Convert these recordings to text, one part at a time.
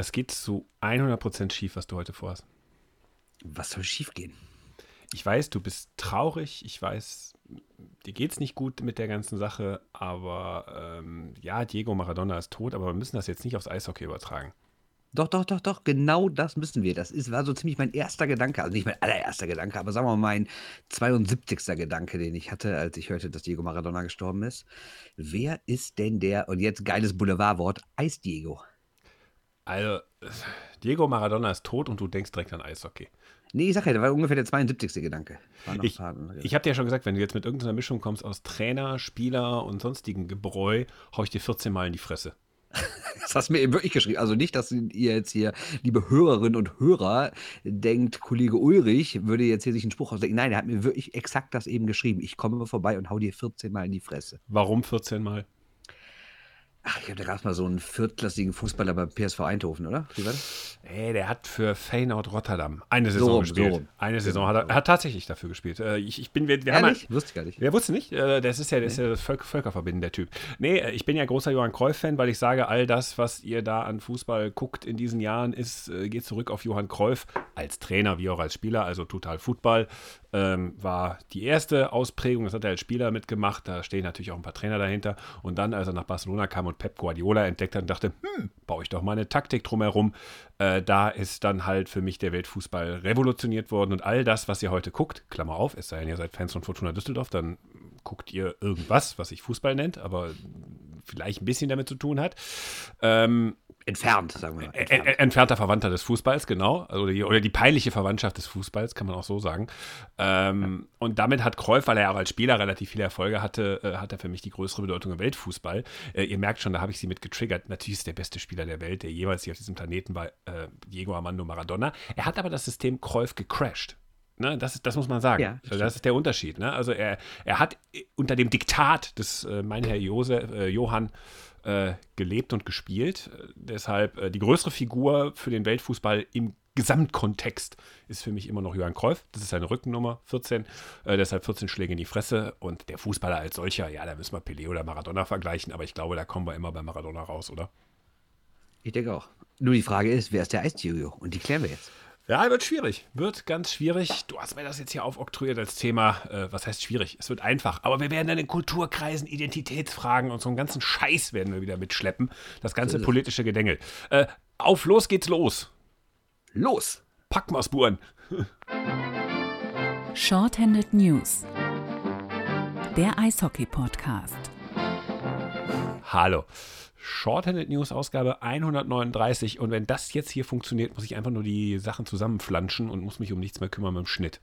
das geht zu 100% schief, was du heute vorhast. Was soll schief gehen? Ich weiß, du bist traurig. Ich weiß, dir geht es nicht gut mit der ganzen Sache. Aber ähm, ja, Diego Maradona ist tot, aber wir müssen das jetzt nicht aufs Eishockey übertragen. Doch, doch, doch, doch, genau das müssen wir. Das ist, war so ziemlich mein erster Gedanke. Also nicht mein allererster Gedanke, aber sagen wir mal mein 72. Gedanke, den ich hatte, als ich hörte, dass Diego Maradona gestorben ist. Wer ist denn der, und jetzt geiles Boulevardwort, Eis-Diego? Also, Diego Maradona ist tot und du denkst direkt an Eishockey. Nee, ich sag ja, das war ungefähr der 72. Gedanke. Ich, ich habe dir ja schon gesagt, wenn du jetzt mit irgendeiner Mischung kommst aus Trainer, Spieler und sonstigen Gebräu, hau ich dir 14 Mal in die Fresse. Das hast du mir eben wirklich geschrieben. Also nicht, dass ihr jetzt hier, liebe Hörerinnen und Hörer, denkt, Kollege Ulrich würde jetzt hier sich einen Spruch ausdenken. Nein, er hat mir wirklich exakt das eben geschrieben. Ich komme vorbei und hau dir 14 Mal in die Fresse. Warum 14 Mal? Ach, ich habe da gerade mal so einen viertklassigen Fußballer beim PSV Eindhoven, oder? Wie war das? Ey, der hat für Feyenoord Rotterdam eine Saison so, gespielt. So. Eine Saison hat er, hat tatsächlich dafür gespielt. Äh, ich, ich bin, wir, wir haben ein, wusste ich gar nicht. Wer wusste nicht? Äh, das ist ja, das nee. ist ja Völker, Völkerverbinden, der Typ. Nee, äh, ich bin ja großer Johann Cruyff-Fan, weil ich sage, all das, was ihr da an Fußball guckt in diesen Jahren, ist, geht zurück auf Johann Cruyff als Trainer wie auch als Spieler, also total Football. Ähm, war die erste Ausprägung, das hat er als Spieler mitgemacht, da stehen natürlich auch ein paar Trainer dahinter. Und dann, als er nach Barcelona kam und Pep Guardiola entdeckt hat und dachte, hm, baue ich doch mal eine Taktik drumherum, äh, da ist dann halt für mich der Weltfußball revolutioniert worden und all das, was ihr heute guckt, Klammer auf, es sei denn, ihr seid Fans von Fortuna Düsseldorf, dann guckt ihr irgendwas, was sich Fußball nennt, aber vielleicht ein bisschen damit zu tun hat. Ähm, entfernt, sagen wir mal. Entfernt. Entfernter Verwandter des Fußballs, genau. Also die, oder die peinliche Verwandtschaft des Fußballs, kann man auch so sagen. Ähm, ja. Und damit hat Kreuf, weil er auch als Spieler relativ viele Erfolge hatte, äh, hat er für mich die größere Bedeutung im Weltfußball. Äh, ihr merkt schon, da habe ich sie mit getriggert. Natürlich ist der beste Spieler der Welt, der jeweils hier auf diesem Planeten war, äh, Diego Armando Maradona. Er hat aber das System Kreuf gecrashed. Ne, das, das muss man sagen. Ja, das, das ist der Unterschied. Ne? Also er, er hat unter dem Diktat des, äh, mein Herr Josef, äh, Johann, äh, gelebt und gespielt. Deshalb äh, die größere Figur für den Weltfußball im Gesamtkontext ist für mich immer noch Johann Cruyff. Das ist seine Rückennummer 14. Äh, deshalb 14 Schläge in die Fresse. Und der Fußballer als solcher, ja, da müssen wir Pelé oder Maradona vergleichen. Aber ich glaube, da kommen wir immer bei Maradona raus, oder? Ich denke auch. Nur die Frage ist, wer ist der Eis-Jojo? Und die klären wir jetzt. Ja, wird schwierig. Wird ganz schwierig. Du hast mir das jetzt hier aufoktroyiert als Thema. Äh, was heißt schwierig? Es wird einfach. Aber wir werden dann in Kulturkreisen Identitätsfragen und so einen ganzen Scheiß werden wir wieder mitschleppen. Das ganze politische Gedängel. Äh, auf, los geht's los. Los. Pack mal Spuren. Shorthanded News. Der Eishockey-Podcast. Hallo. Shorthanded News Ausgabe 139. Und wenn das jetzt hier funktioniert, muss ich einfach nur die Sachen zusammenflanschen und muss mich um nichts mehr kümmern mit dem Schnitt.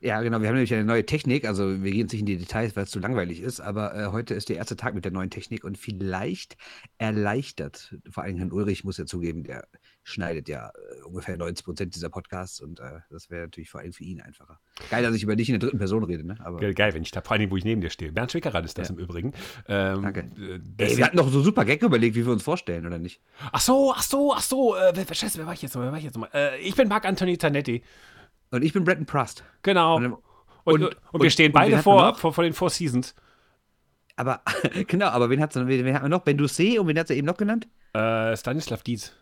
Ja, genau. Wir haben nämlich eine neue Technik. Also, wir gehen jetzt nicht in die Details, weil es zu langweilig ist. Aber äh, heute ist der erste Tag mit der neuen Technik und vielleicht erleichtert, vor allem Herrn Ulrich, muss ja zugeben, der schneidet ja äh, ungefähr 90 Prozent dieser Podcasts und äh, das wäre natürlich vor allem für ihn einfacher. Geil, dass ich über dich in der dritten Person rede, ne? Aber, geil, geil, wenn ich da vor allem, wo ich neben dir stehe. Bernd Schwickerath ist das ja. im Übrigen. Ähm, Danke. Äh, Ey, wir hatten noch so super Gag überlegt, wie wir uns vorstellen, oder nicht? Ach so, ach so, ach so. Äh, wer, scheiße, wer war ich jetzt nochmal? Wer war ich jetzt nochmal? Äh, ich bin Marc Anthony Zanetti. Und ich bin Bretton Prust. Genau. Und, und, und, und, wir stehen beide vor, vor, vor den Four Seasons. Aber, genau, aber wen, hat's, wen, wen hat man noch? Ben Doucet und wen hat er eben noch genannt? Äh, Stanislav Dietz.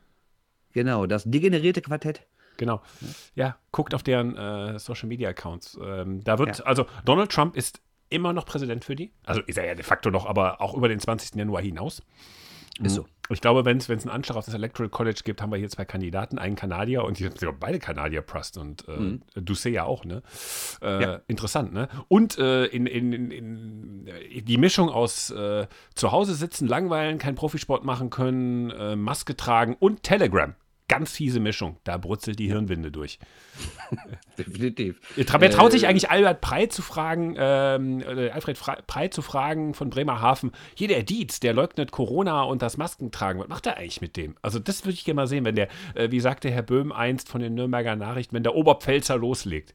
Genau, das degenerierte Quartett. Genau. Ja, guckt auf deren äh, Social Media Accounts. Ähm, da wird, ja. also Donald Trump ist immer noch Präsident für die. Also ist er ja de facto noch, aber auch über den 20. Januar hinaus. Ist so. Ich glaube, wenn es einen Anschlag auf das Electoral College gibt, haben wir hier zwei Kandidaten, einen Kanadier und die sind beide Kanadier, Prust und äh, mhm. Doucet ja auch, ne? Äh, ja. Interessant, ne? Und äh, in, in, in, in, die Mischung aus äh, zu Hause sitzen, langweilen, keinen Profisport machen können, äh, Maske tragen und Telegram ganz fiese Mischung. Da brutzelt die Hirnwinde durch. Definitiv. Wer traut sich äh, eigentlich Albert Prey zu fragen, ähm, Alfred Prey zu fragen von Bremerhaven, hier der Dietz, der leugnet Corona und das Maskentragen. Was macht er eigentlich mit dem? Also das würde ich gerne mal sehen, wenn der, äh, wie sagte Herr Böhm einst von den Nürnberger Nachrichten, wenn der Oberpfälzer loslegt.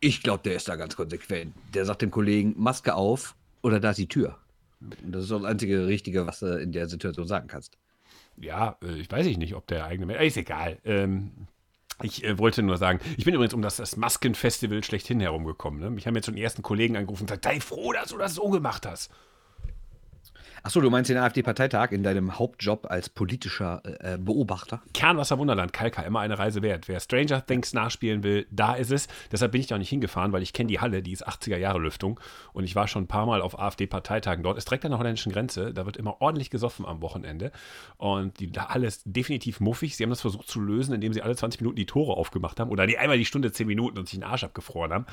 Ich glaube, der ist da ganz konsequent. Der sagt dem Kollegen, Maske auf oder da ist die Tür. Das ist das einzige Richtige, was du in der Situation sagen kannst ja, äh, ich weiß nicht, ob der eigene, ist egal. Ähm, ich äh, wollte nur sagen, ich bin übrigens um das, das Maskenfestival schlechthin herumgekommen. Ne? Mich haben jetzt schon die ersten Kollegen angerufen und gesagt, sei froh, dass du das so gemacht hast. Achso, du meinst den AfD-Parteitag in deinem Hauptjob als politischer äh, Beobachter? Kernwasser Wunderland, Kalka, immer eine Reise wert. Wer Stranger Things nachspielen will, da ist es. Deshalb bin ich da auch nicht hingefahren, weil ich kenne die Halle, die ist 80er Jahre Lüftung. Und ich war schon ein paar Mal auf AfD-Parteitagen dort. Ist direkt an der holländischen Grenze. Da wird immer ordentlich gesoffen am Wochenende. Und die Halle ist definitiv muffig. Sie haben das versucht zu lösen, indem sie alle 20 Minuten die Tore aufgemacht haben. Oder die einmal die Stunde 10 Minuten und sich den Arsch abgefroren haben.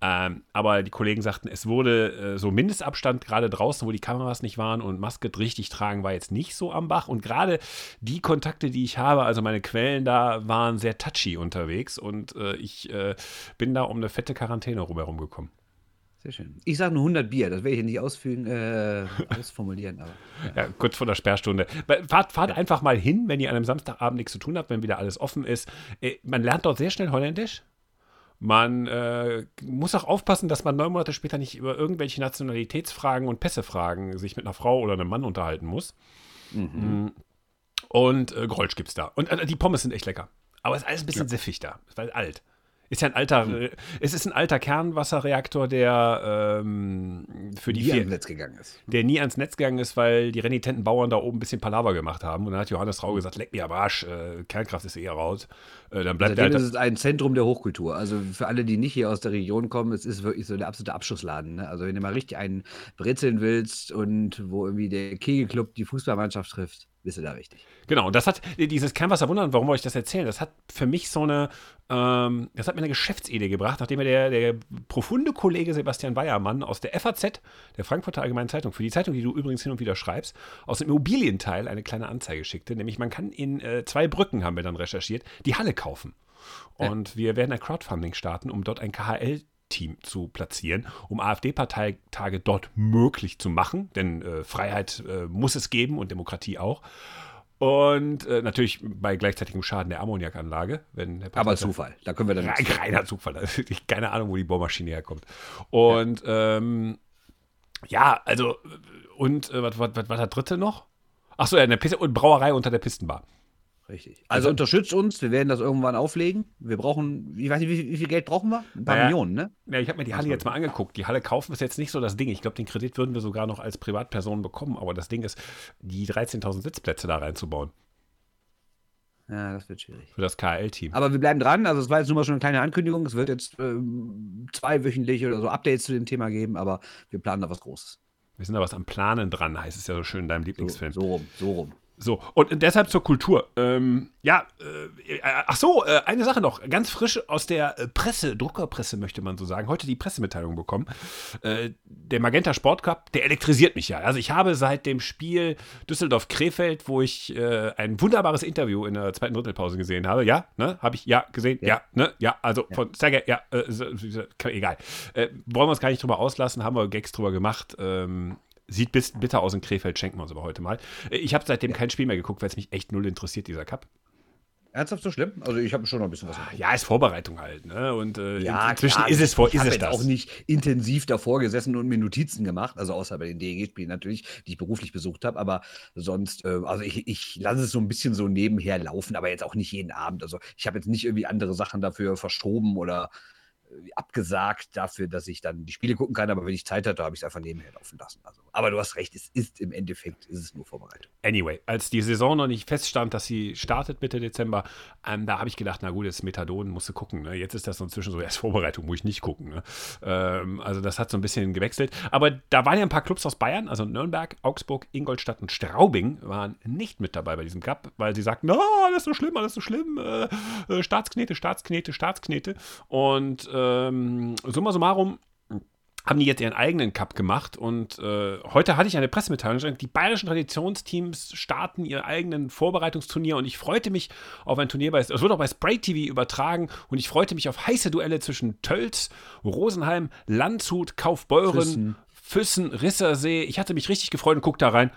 Ähm, aber die Kollegen sagten, es wurde äh, so Mindestabstand gerade draußen, wo die Kameras nicht waren und Maske richtig tragen war jetzt nicht so am Bach. Und gerade die Kontakte, die ich habe, also meine Quellen da, waren sehr touchy unterwegs und äh, ich äh, bin da um eine fette Quarantäne rumherum gekommen. Sehr schön. Ich sage nur 100 Bier, das werde ich hier nicht ausfügen, äh, ausformulieren. Aber, ja. ja. kurz vor der Sperrstunde. Fahrt, fahrt ja. einfach mal hin, wenn ihr an einem Samstagabend nichts zu tun habt, wenn wieder alles offen ist. Äh, man lernt dort sehr schnell Holländisch. Man äh, muss auch aufpassen, dass man neun Monate später nicht über irgendwelche Nationalitätsfragen und Pässefragen sich mit einer Frau oder einem Mann unterhalten muss. Mhm. Mm. Und äh, Grolsch gibt's da. Und äh, die Pommes sind echt lecker. Aber es ist alles ein bisschen ja. siffig da. Es ist alt. Ist ja ein alter, mhm. es ist ein alter Kernwasserreaktor, der ähm, für die nie vier, ans Netz gegangen ist. Der nie ans Netz gegangen ist, weil die renitenten Bauern da oben ein bisschen Palaver gemacht haben. Und dann hat Johannes Rau gesagt, leck mir am Arsch, äh, Kernkraft ist eher raus. Äh, dann bleibt also, ist es ein Zentrum der Hochkultur. Also für alle, die nicht hier aus der Region kommen, es ist wirklich so der absolute Abschussladen. Ne? Also wenn du mal richtig einen brezeln willst und wo irgendwie der Kegelclub die Fußballmannschaft trifft, bist du da richtig. Genau, und das hat dieses Kernwasser wundern, warum wollte ich das erzählen? Das hat für mich so eine, ähm, das hat mir eine Geschäftsidee gebracht, nachdem mir der, der profunde Kollege Sebastian Weiermann aus der FAZ, der Frankfurter Allgemeinen Zeitung, für die Zeitung, die du übrigens hin und wieder schreibst, aus dem Immobilienteil eine kleine Anzeige schickte, nämlich man kann in äh, zwei Brücken, haben wir dann recherchiert, die Halle kaufen. Und ja. wir werden ein Crowdfunding starten, um dort ein KHL Team zu platzieren, um AfD-Parteitage dort möglich zu machen, denn äh, Freiheit äh, muss es geben und Demokratie auch. Und äh, natürlich bei gleichzeitigem Schaden der Ammoniakanlage. Wenn Aber Zufall, da können wir dann. Rein, reiner Zufall. Keine Ahnung, wo die Bohrmaschine herkommt. Und ja, ähm, ja also, und äh, was war der dritte noch? Achso, ja, eine Piste und Brauerei unter der Pistenbar. Richtig. Also, also, unterstützt uns, wir werden das irgendwann auflegen. Wir brauchen, ich weiß nicht, wie, wie viel Geld brauchen wir? Ein paar naja, Millionen, ne? Ja, ich habe mir die Halle jetzt mal angeguckt. Die Halle kaufen ist jetzt nicht so das Ding. Ich glaube, den Kredit würden wir sogar noch als Privatperson bekommen, aber das Ding ist, die 13.000 Sitzplätze da reinzubauen. Ja, das wird schwierig. Für das KL-Team. Aber wir bleiben dran. Also, es war jetzt nur mal schon eine kleine Ankündigung. Es wird jetzt ähm, zweiwöchentlich oder so Updates zu dem Thema geben, aber wir planen da was Großes. Wir sind da was am Planen dran, heißt es ja so schön in deinem Lieblingsfilm. So, so rum, so rum. So, und deshalb zur Kultur. Ähm, ja, äh, ach so, äh, eine Sache noch, ganz frisch aus der äh, Presse, Druckerpresse möchte man so sagen, heute die Pressemitteilung bekommen. Äh, der Magenta Sport Cup, der elektrisiert mich ja. Also ich habe seit dem Spiel Düsseldorf-Krefeld, wo ich äh, ein wunderbares Interview in der zweiten Drittelpause gesehen habe, ja, ne, habe ich, ja, gesehen, ja, ja ne, ja, also ja. von Sergej, ja, äh, egal. wollen wir uns gar nicht drüber auslassen, haben wir Gags drüber gemacht. Ähm, Sieht bis, bitter aus in Krefeld, schenken wir uns aber heute mal. Ich habe seitdem kein Spiel mehr geguckt, weil es mich echt null interessiert, dieser Cup. Ernsthaft so schlimm? Also ich habe schon noch ein bisschen was. Gemacht. Ja, ist Vorbereitung halt. Ne? Und äh, ja, inzwischen klar, ist es vor, ist es das. auch nicht intensiv davor gesessen und mir Notizen gemacht, also außer bei den DEG-Spielen natürlich, die ich beruflich besucht habe, aber sonst, äh, also ich, ich lasse es so ein bisschen so nebenher laufen, aber jetzt auch nicht jeden Abend. Also ich habe jetzt nicht irgendwie andere Sachen dafür verschoben oder abgesagt dafür, dass ich dann die Spiele gucken kann, aber wenn ich Zeit hatte, habe ich es einfach nebenher laufen lassen. Also, aber du hast recht, es ist im Endeffekt ist es nur Vorbereitung. Anyway, als die Saison noch nicht feststand, dass sie startet Mitte Dezember, ähm, da habe ich gedacht, na gut, das ist Methadon, musst du gucken. Ne? Jetzt ist das inzwischen so erst Vorbereitung, muss ich nicht gucken. Ne? Ähm, also das hat so ein bisschen gewechselt. Aber da waren ja ein paar Clubs aus Bayern, also Nürnberg, Augsburg, Ingolstadt und Straubing waren nicht mit dabei bei diesem Cup, weil sie sagten, oh, das ist so schlimm, alles so schlimm, äh, äh, Staatsknete, Staatsknete, Staatsknete. Und äh, ähm, summa summarum haben die jetzt ihren eigenen Cup gemacht und äh, heute hatte ich eine Pressemitteilung. Die bayerischen Traditionsteams starten ihr eigenen Vorbereitungsturnier und ich freute mich auf ein Turnier bei, es wird auch bei Spray TV übertragen und ich freute mich auf heiße Duelle zwischen Tölz, Rosenheim, Landshut, Kaufbeuren, Füssen, Füssen Rissersee. Ich hatte mich richtig gefreut und guck da rein.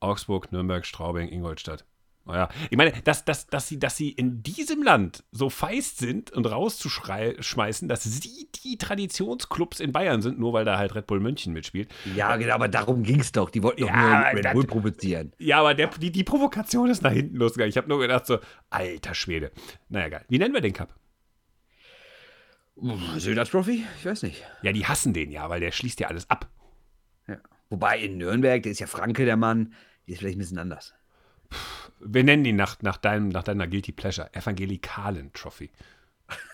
Augsburg, Nürnberg, Straubing, Ingolstadt. Naja, ich meine, dass, dass, dass, sie, dass sie in diesem Land so feist sind und rauszuschmeißen, dass sie die Traditionsclubs in Bayern sind, nur weil da halt Red Bull München mitspielt. Ja, genau, aber darum ging es doch. Die wollten doch ja, nur Red Bull provozieren. Ja, aber der, die, die Provokation ist nach hinten losgegangen. Ich habe nur gedacht so, alter Schwede. Naja, geil. Wie nennen wir den Cup? Söder Trophy? Ich weiß nicht. Ja, die hassen den ja, weil der schließt ja alles ab. Ja. Wobei in Nürnberg, der ist ja Franke, der Mann, die ist vielleicht ein bisschen anders. Wir nennen ihn nach, nach, deinem, nach deiner Guilty Pleasure, Evangelikalen Trophy.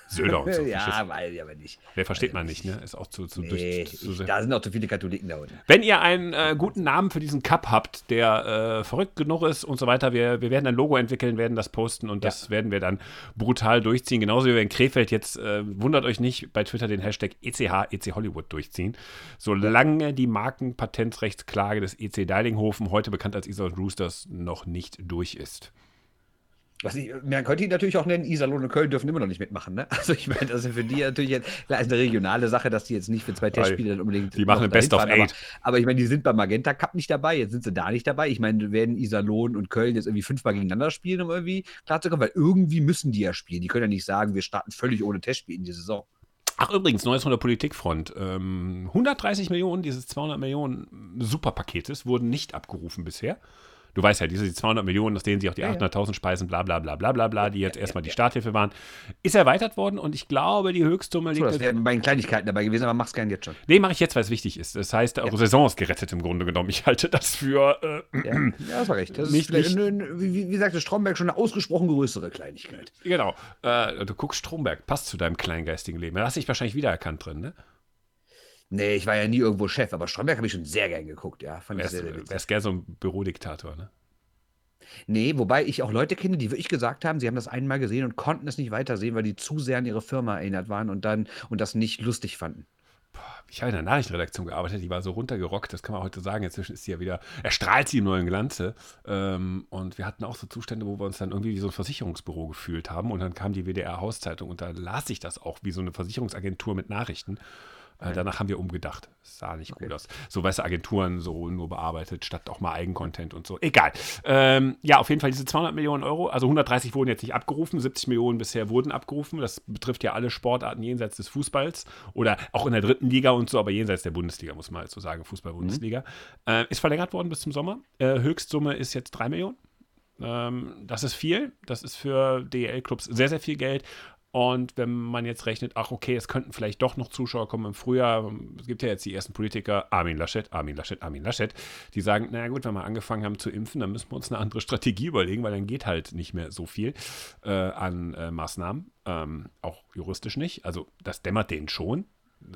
Söder und so. ja, weiß ich aber nicht. Wer versteht man nicht, ne? Ist auch zu, zu, nee, durch, zu, ich, da sind auch zu viele Katholiken da unten. Wenn ihr einen äh, guten Namen für diesen Cup habt, der äh, verrückt genug ist und so weiter, wir, wir werden ein Logo entwickeln, werden das posten und das werden wir dann brutal durchziehen. Genauso wie wir in Krefeld jetzt, äh, wundert euch nicht, bei Twitter den Hashtag ECH, EC Hollywood durchziehen. Solange die Markenpatentsrechtsklage des EC Deilinghofen, heute bekannt als Isol Roosters, noch nicht durch ist. Was ich, man könnte ihn natürlich auch nennen, Iserlohn und Köln dürfen immer noch nicht mitmachen. Ne? Also ich meine, das ist für die natürlich jetzt klar, ist eine regionale Sache, dass die jetzt nicht für zwei Testspiele dann unbedingt. Die machen ein Best of Eight. Aber, aber, ich meine, die sind beim Magenta Cup nicht dabei, jetzt sind sie da nicht dabei. Ich meine, werden Iserlohn und Köln jetzt irgendwie fünfmal gegeneinander spielen, um irgendwie klarzukommen, weil irgendwie müssen die ja spielen. Die können ja nicht sagen, wir starten völlig ohne Testspiel in die Saison. Ach, übrigens, Neues von der Politikfront. Ähm, 130 Millionen dieses 200 Millionen Superpaketes wurden nicht abgerufen bisher du weißt ja, diese 200 Millionen, aus denen sie auch die ja, 800.000 speisen, bla bla bla bla bla bla, die jetzt erstmal die Starthilfe waren, ist erweitert worden und ich glaube, die Höchstsumme liegt. So, das wäre bei den Kleinigkeiten dabei gewesen, aber mach's gerne jetzt schon. Nee, mache ich jetzt, weil es wichtig ist. Das heißt, eure Saison ist gerettet im Grunde genommen. Ich halte das für. Äh, ja, ja, das war recht. Das nicht, ist, nicht, wie, wie sagte Stromberg, schon eine ausgesprochen größere Kleinigkeit. Genau. Äh, du guckst Stromberg, passt zu deinem kleingeistigen Leben. Da hast du dich wahrscheinlich wiedererkannt drin, ne? Nee, ich war ja nie irgendwo Chef, aber Stromberg habe ich schon sehr gern geguckt, ja. Fand wärst, ich sehr, sehr wärst gerne so ein Bürodiktator, ne? Nee, wobei ich auch Leute kenne, die wirklich gesagt haben, sie haben das einmal gesehen und konnten es nicht weitersehen, weil die zu sehr an ihre Firma erinnert waren und dann und das nicht lustig fanden. Ich habe in der Nachrichtenredaktion gearbeitet, die war so runtergerockt, das kann man heute sagen. Inzwischen ist sie ja wieder, erstrahlt sie im neuen Glanze. Ähm, und wir hatten auch so Zustände, wo wir uns dann irgendwie wie so ein Versicherungsbüro gefühlt haben. Und dann kam die WDR-Hauszeitung und da las ich das auch wie so eine Versicherungsagentur mit Nachrichten. Äh, danach haben wir umgedacht. Das sah nicht okay. gut aus. So, weißt du, Agenturen so nur bearbeitet, statt auch mal Eigencontent und so. Egal. Ähm, ja, auf jeden Fall diese 200 Millionen Euro. Also 130 wurden jetzt nicht abgerufen, 70 Millionen bisher wurden abgerufen. Das betrifft ja alle Sportarten jenseits des Fußballs oder auch in der dritten Liga und so, aber jenseits der Bundesliga, muss man halt so sagen, Fußball-Bundesliga. Mhm. Äh, ist verlängert worden bis zum Sommer. Äh, Höchstsumme ist jetzt 3 Millionen. Ähm, das ist viel. Das ist für DEL-Clubs sehr, sehr viel Geld. Und wenn man jetzt rechnet, ach okay, es könnten vielleicht doch noch Zuschauer kommen im Frühjahr, es gibt ja jetzt die ersten Politiker, Armin Laschet, Armin Laschet, Armin Laschet, die sagen, naja gut, wenn wir angefangen haben zu impfen, dann müssen wir uns eine andere Strategie überlegen, weil dann geht halt nicht mehr so viel äh, an äh, Maßnahmen, ähm, auch juristisch nicht. Also das dämmert denen schon.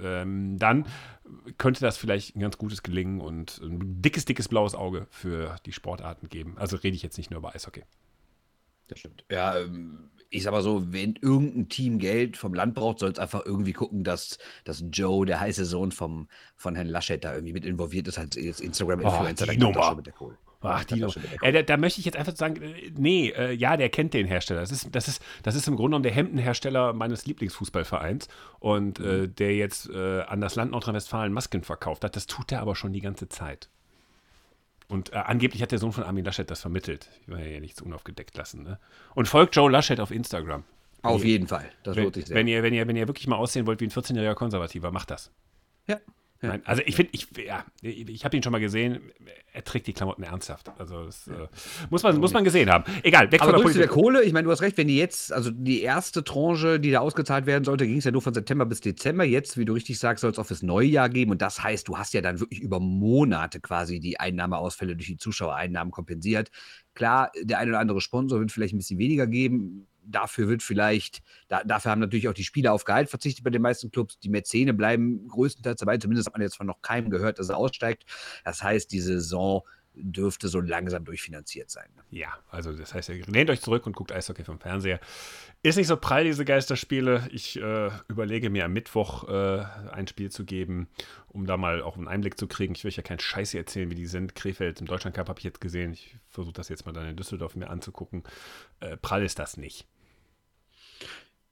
Ähm, dann könnte das vielleicht ein ganz gutes Gelingen und ein dickes, dickes blaues Auge für die Sportarten geben. Also rede ich jetzt nicht nur über Eishockey. Das stimmt. Ja, ähm, ich sag mal so, wenn irgendein Team Geld vom Land braucht, soll es einfach irgendwie gucken, dass, dass Joe, der heiße Sohn vom, von Herrn Laschet, da irgendwie mit involviert ist, als Instagram-Influencer. Oh, die Nummer. Mit der Kohle. Ach, die äh, da, da, möchte ich jetzt einfach sagen, äh, nee, äh, ja, der kennt den Hersteller. Das ist, das, ist, das ist im Grunde genommen der Hemdenhersteller meines Lieblingsfußballvereins und äh, mhm. der jetzt äh, an das Land Nordrhein-Westfalen Masken verkauft hat. Das tut er aber schon die ganze Zeit. Und äh, angeblich hat der Sohn von Armin Laschet das vermittelt. Ich will ja nichts unaufgedeckt lassen. Ne? Und folgt Joe Laschet auf Instagram. Auf jeden Fall. Das lohnt sich sehr. Wenn ihr, wenn, ihr, wenn ihr wirklich mal aussehen wollt wie ein 14-jähriger Konservativer, macht das. Ja. Ja. Nein, also ich finde, ich, ja, ich habe ihn schon mal gesehen, er trägt die Klamotten ernsthaft. Also das äh, muss, man, muss man gesehen haben. Egal, weg Aber von der Politik. der Kohle, ich meine, du hast recht, wenn die jetzt, also die erste Tranche, die da ausgezahlt werden sollte, ging es ja nur von September bis Dezember. Jetzt, wie du richtig sagst, soll es auch fürs neue Jahr geben. Und das heißt, du hast ja dann wirklich über Monate quasi die Einnahmeausfälle durch die Zuschauereinnahmen kompensiert. Klar, der ein oder andere Sponsor wird vielleicht ein bisschen weniger geben dafür wird vielleicht, da, dafür haben natürlich auch die Spieler auf Gehalt verzichtet bei den meisten Clubs. Die Mäzene bleiben größtenteils dabei. Zumindest hat man jetzt von noch keinem gehört, dass er aussteigt. Das heißt, die Saison dürfte so langsam durchfinanziert sein. Ja, also das heißt, ihr lehnt euch zurück und guckt Eishockey vom Fernseher. Ist nicht so prall, diese Geisterspiele. Ich äh, überlege mir am Mittwoch äh, ein Spiel zu geben, um da mal auch einen Einblick zu kriegen. Ich will euch ja keinen Scheiß erzählen, wie die sind. Krefeld im Deutschland Cup habe ich jetzt gesehen. Ich versuche das jetzt mal dann in Düsseldorf mir anzugucken. Äh, prall ist das nicht.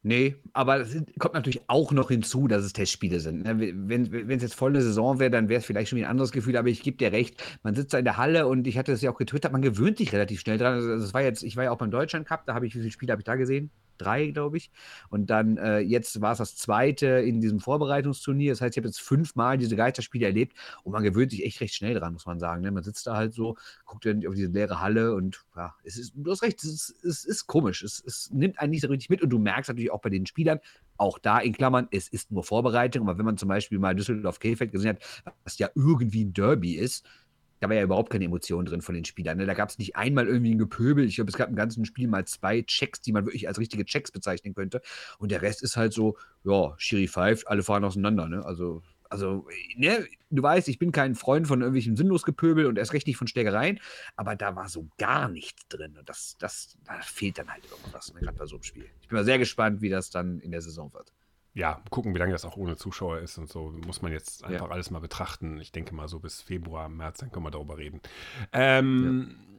Nee, aber es kommt natürlich auch noch hinzu, dass es Testspiele sind. Ne? Wenn, es jetzt voll eine Saison wäre, dann wäre es vielleicht schon wieder ein anderes Gefühl, aber ich gebe dir recht, man sitzt da in der Halle und ich hatte es ja auch getwittert, man gewöhnt sich relativ schnell dran. Also es war jetzt, ich war ja auch beim Deutschland Cup, da habe ich, wie viele Spiele habe ich da gesehen? Drei, glaube ich. Und dann äh, jetzt war es das zweite in diesem Vorbereitungsturnier. Das heißt, ich habe jetzt fünfmal diese Geisterspiele erlebt und man gewöhnt sich echt recht schnell dran, muss man sagen. Ne? Man sitzt da halt so, guckt dann auf diese leere Halle und ja, es ist, du hast recht, es ist, es ist komisch. Es, es nimmt einen nicht so richtig mit und du merkst natürlich auch bei den Spielern, auch da in Klammern, es ist nur Vorbereitung, aber wenn man zum Beispiel mal Düsseldorf-Krefeld gesehen hat, was ja irgendwie ein Derby ist, da war ja überhaupt keine Emotion drin von den Spielern. Ne? Da gab es nicht einmal irgendwie ein Gepöbel. Ich glaube, es gab im ganzen Spiel mal zwei Checks, die man wirklich als richtige Checks bezeichnen könnte. Und der Rest ist halt so, ja, Schiri pfeift, alle fahren auseinander. Ne? Also, also ne? du weißt, ich bin kein Freund von irgendwelchen sinnlos Gepöbel und erst recht nicht von Stärkereien, aber da war so gar nichts drin. Und das, das, da fehlt dann halt irgendwas, ne? gerade bei so einem Spiel. Ich bin mal sehr gespannt, wie das dann in der Saison wird ja, gucken, wie lange das auch ohne Zuschauer ist und so. Muss man jetzt einfach ja. alles mal betrachten. Ich denke mal so bis Februar, März, dann können wir darüber reden. Ähm, ja.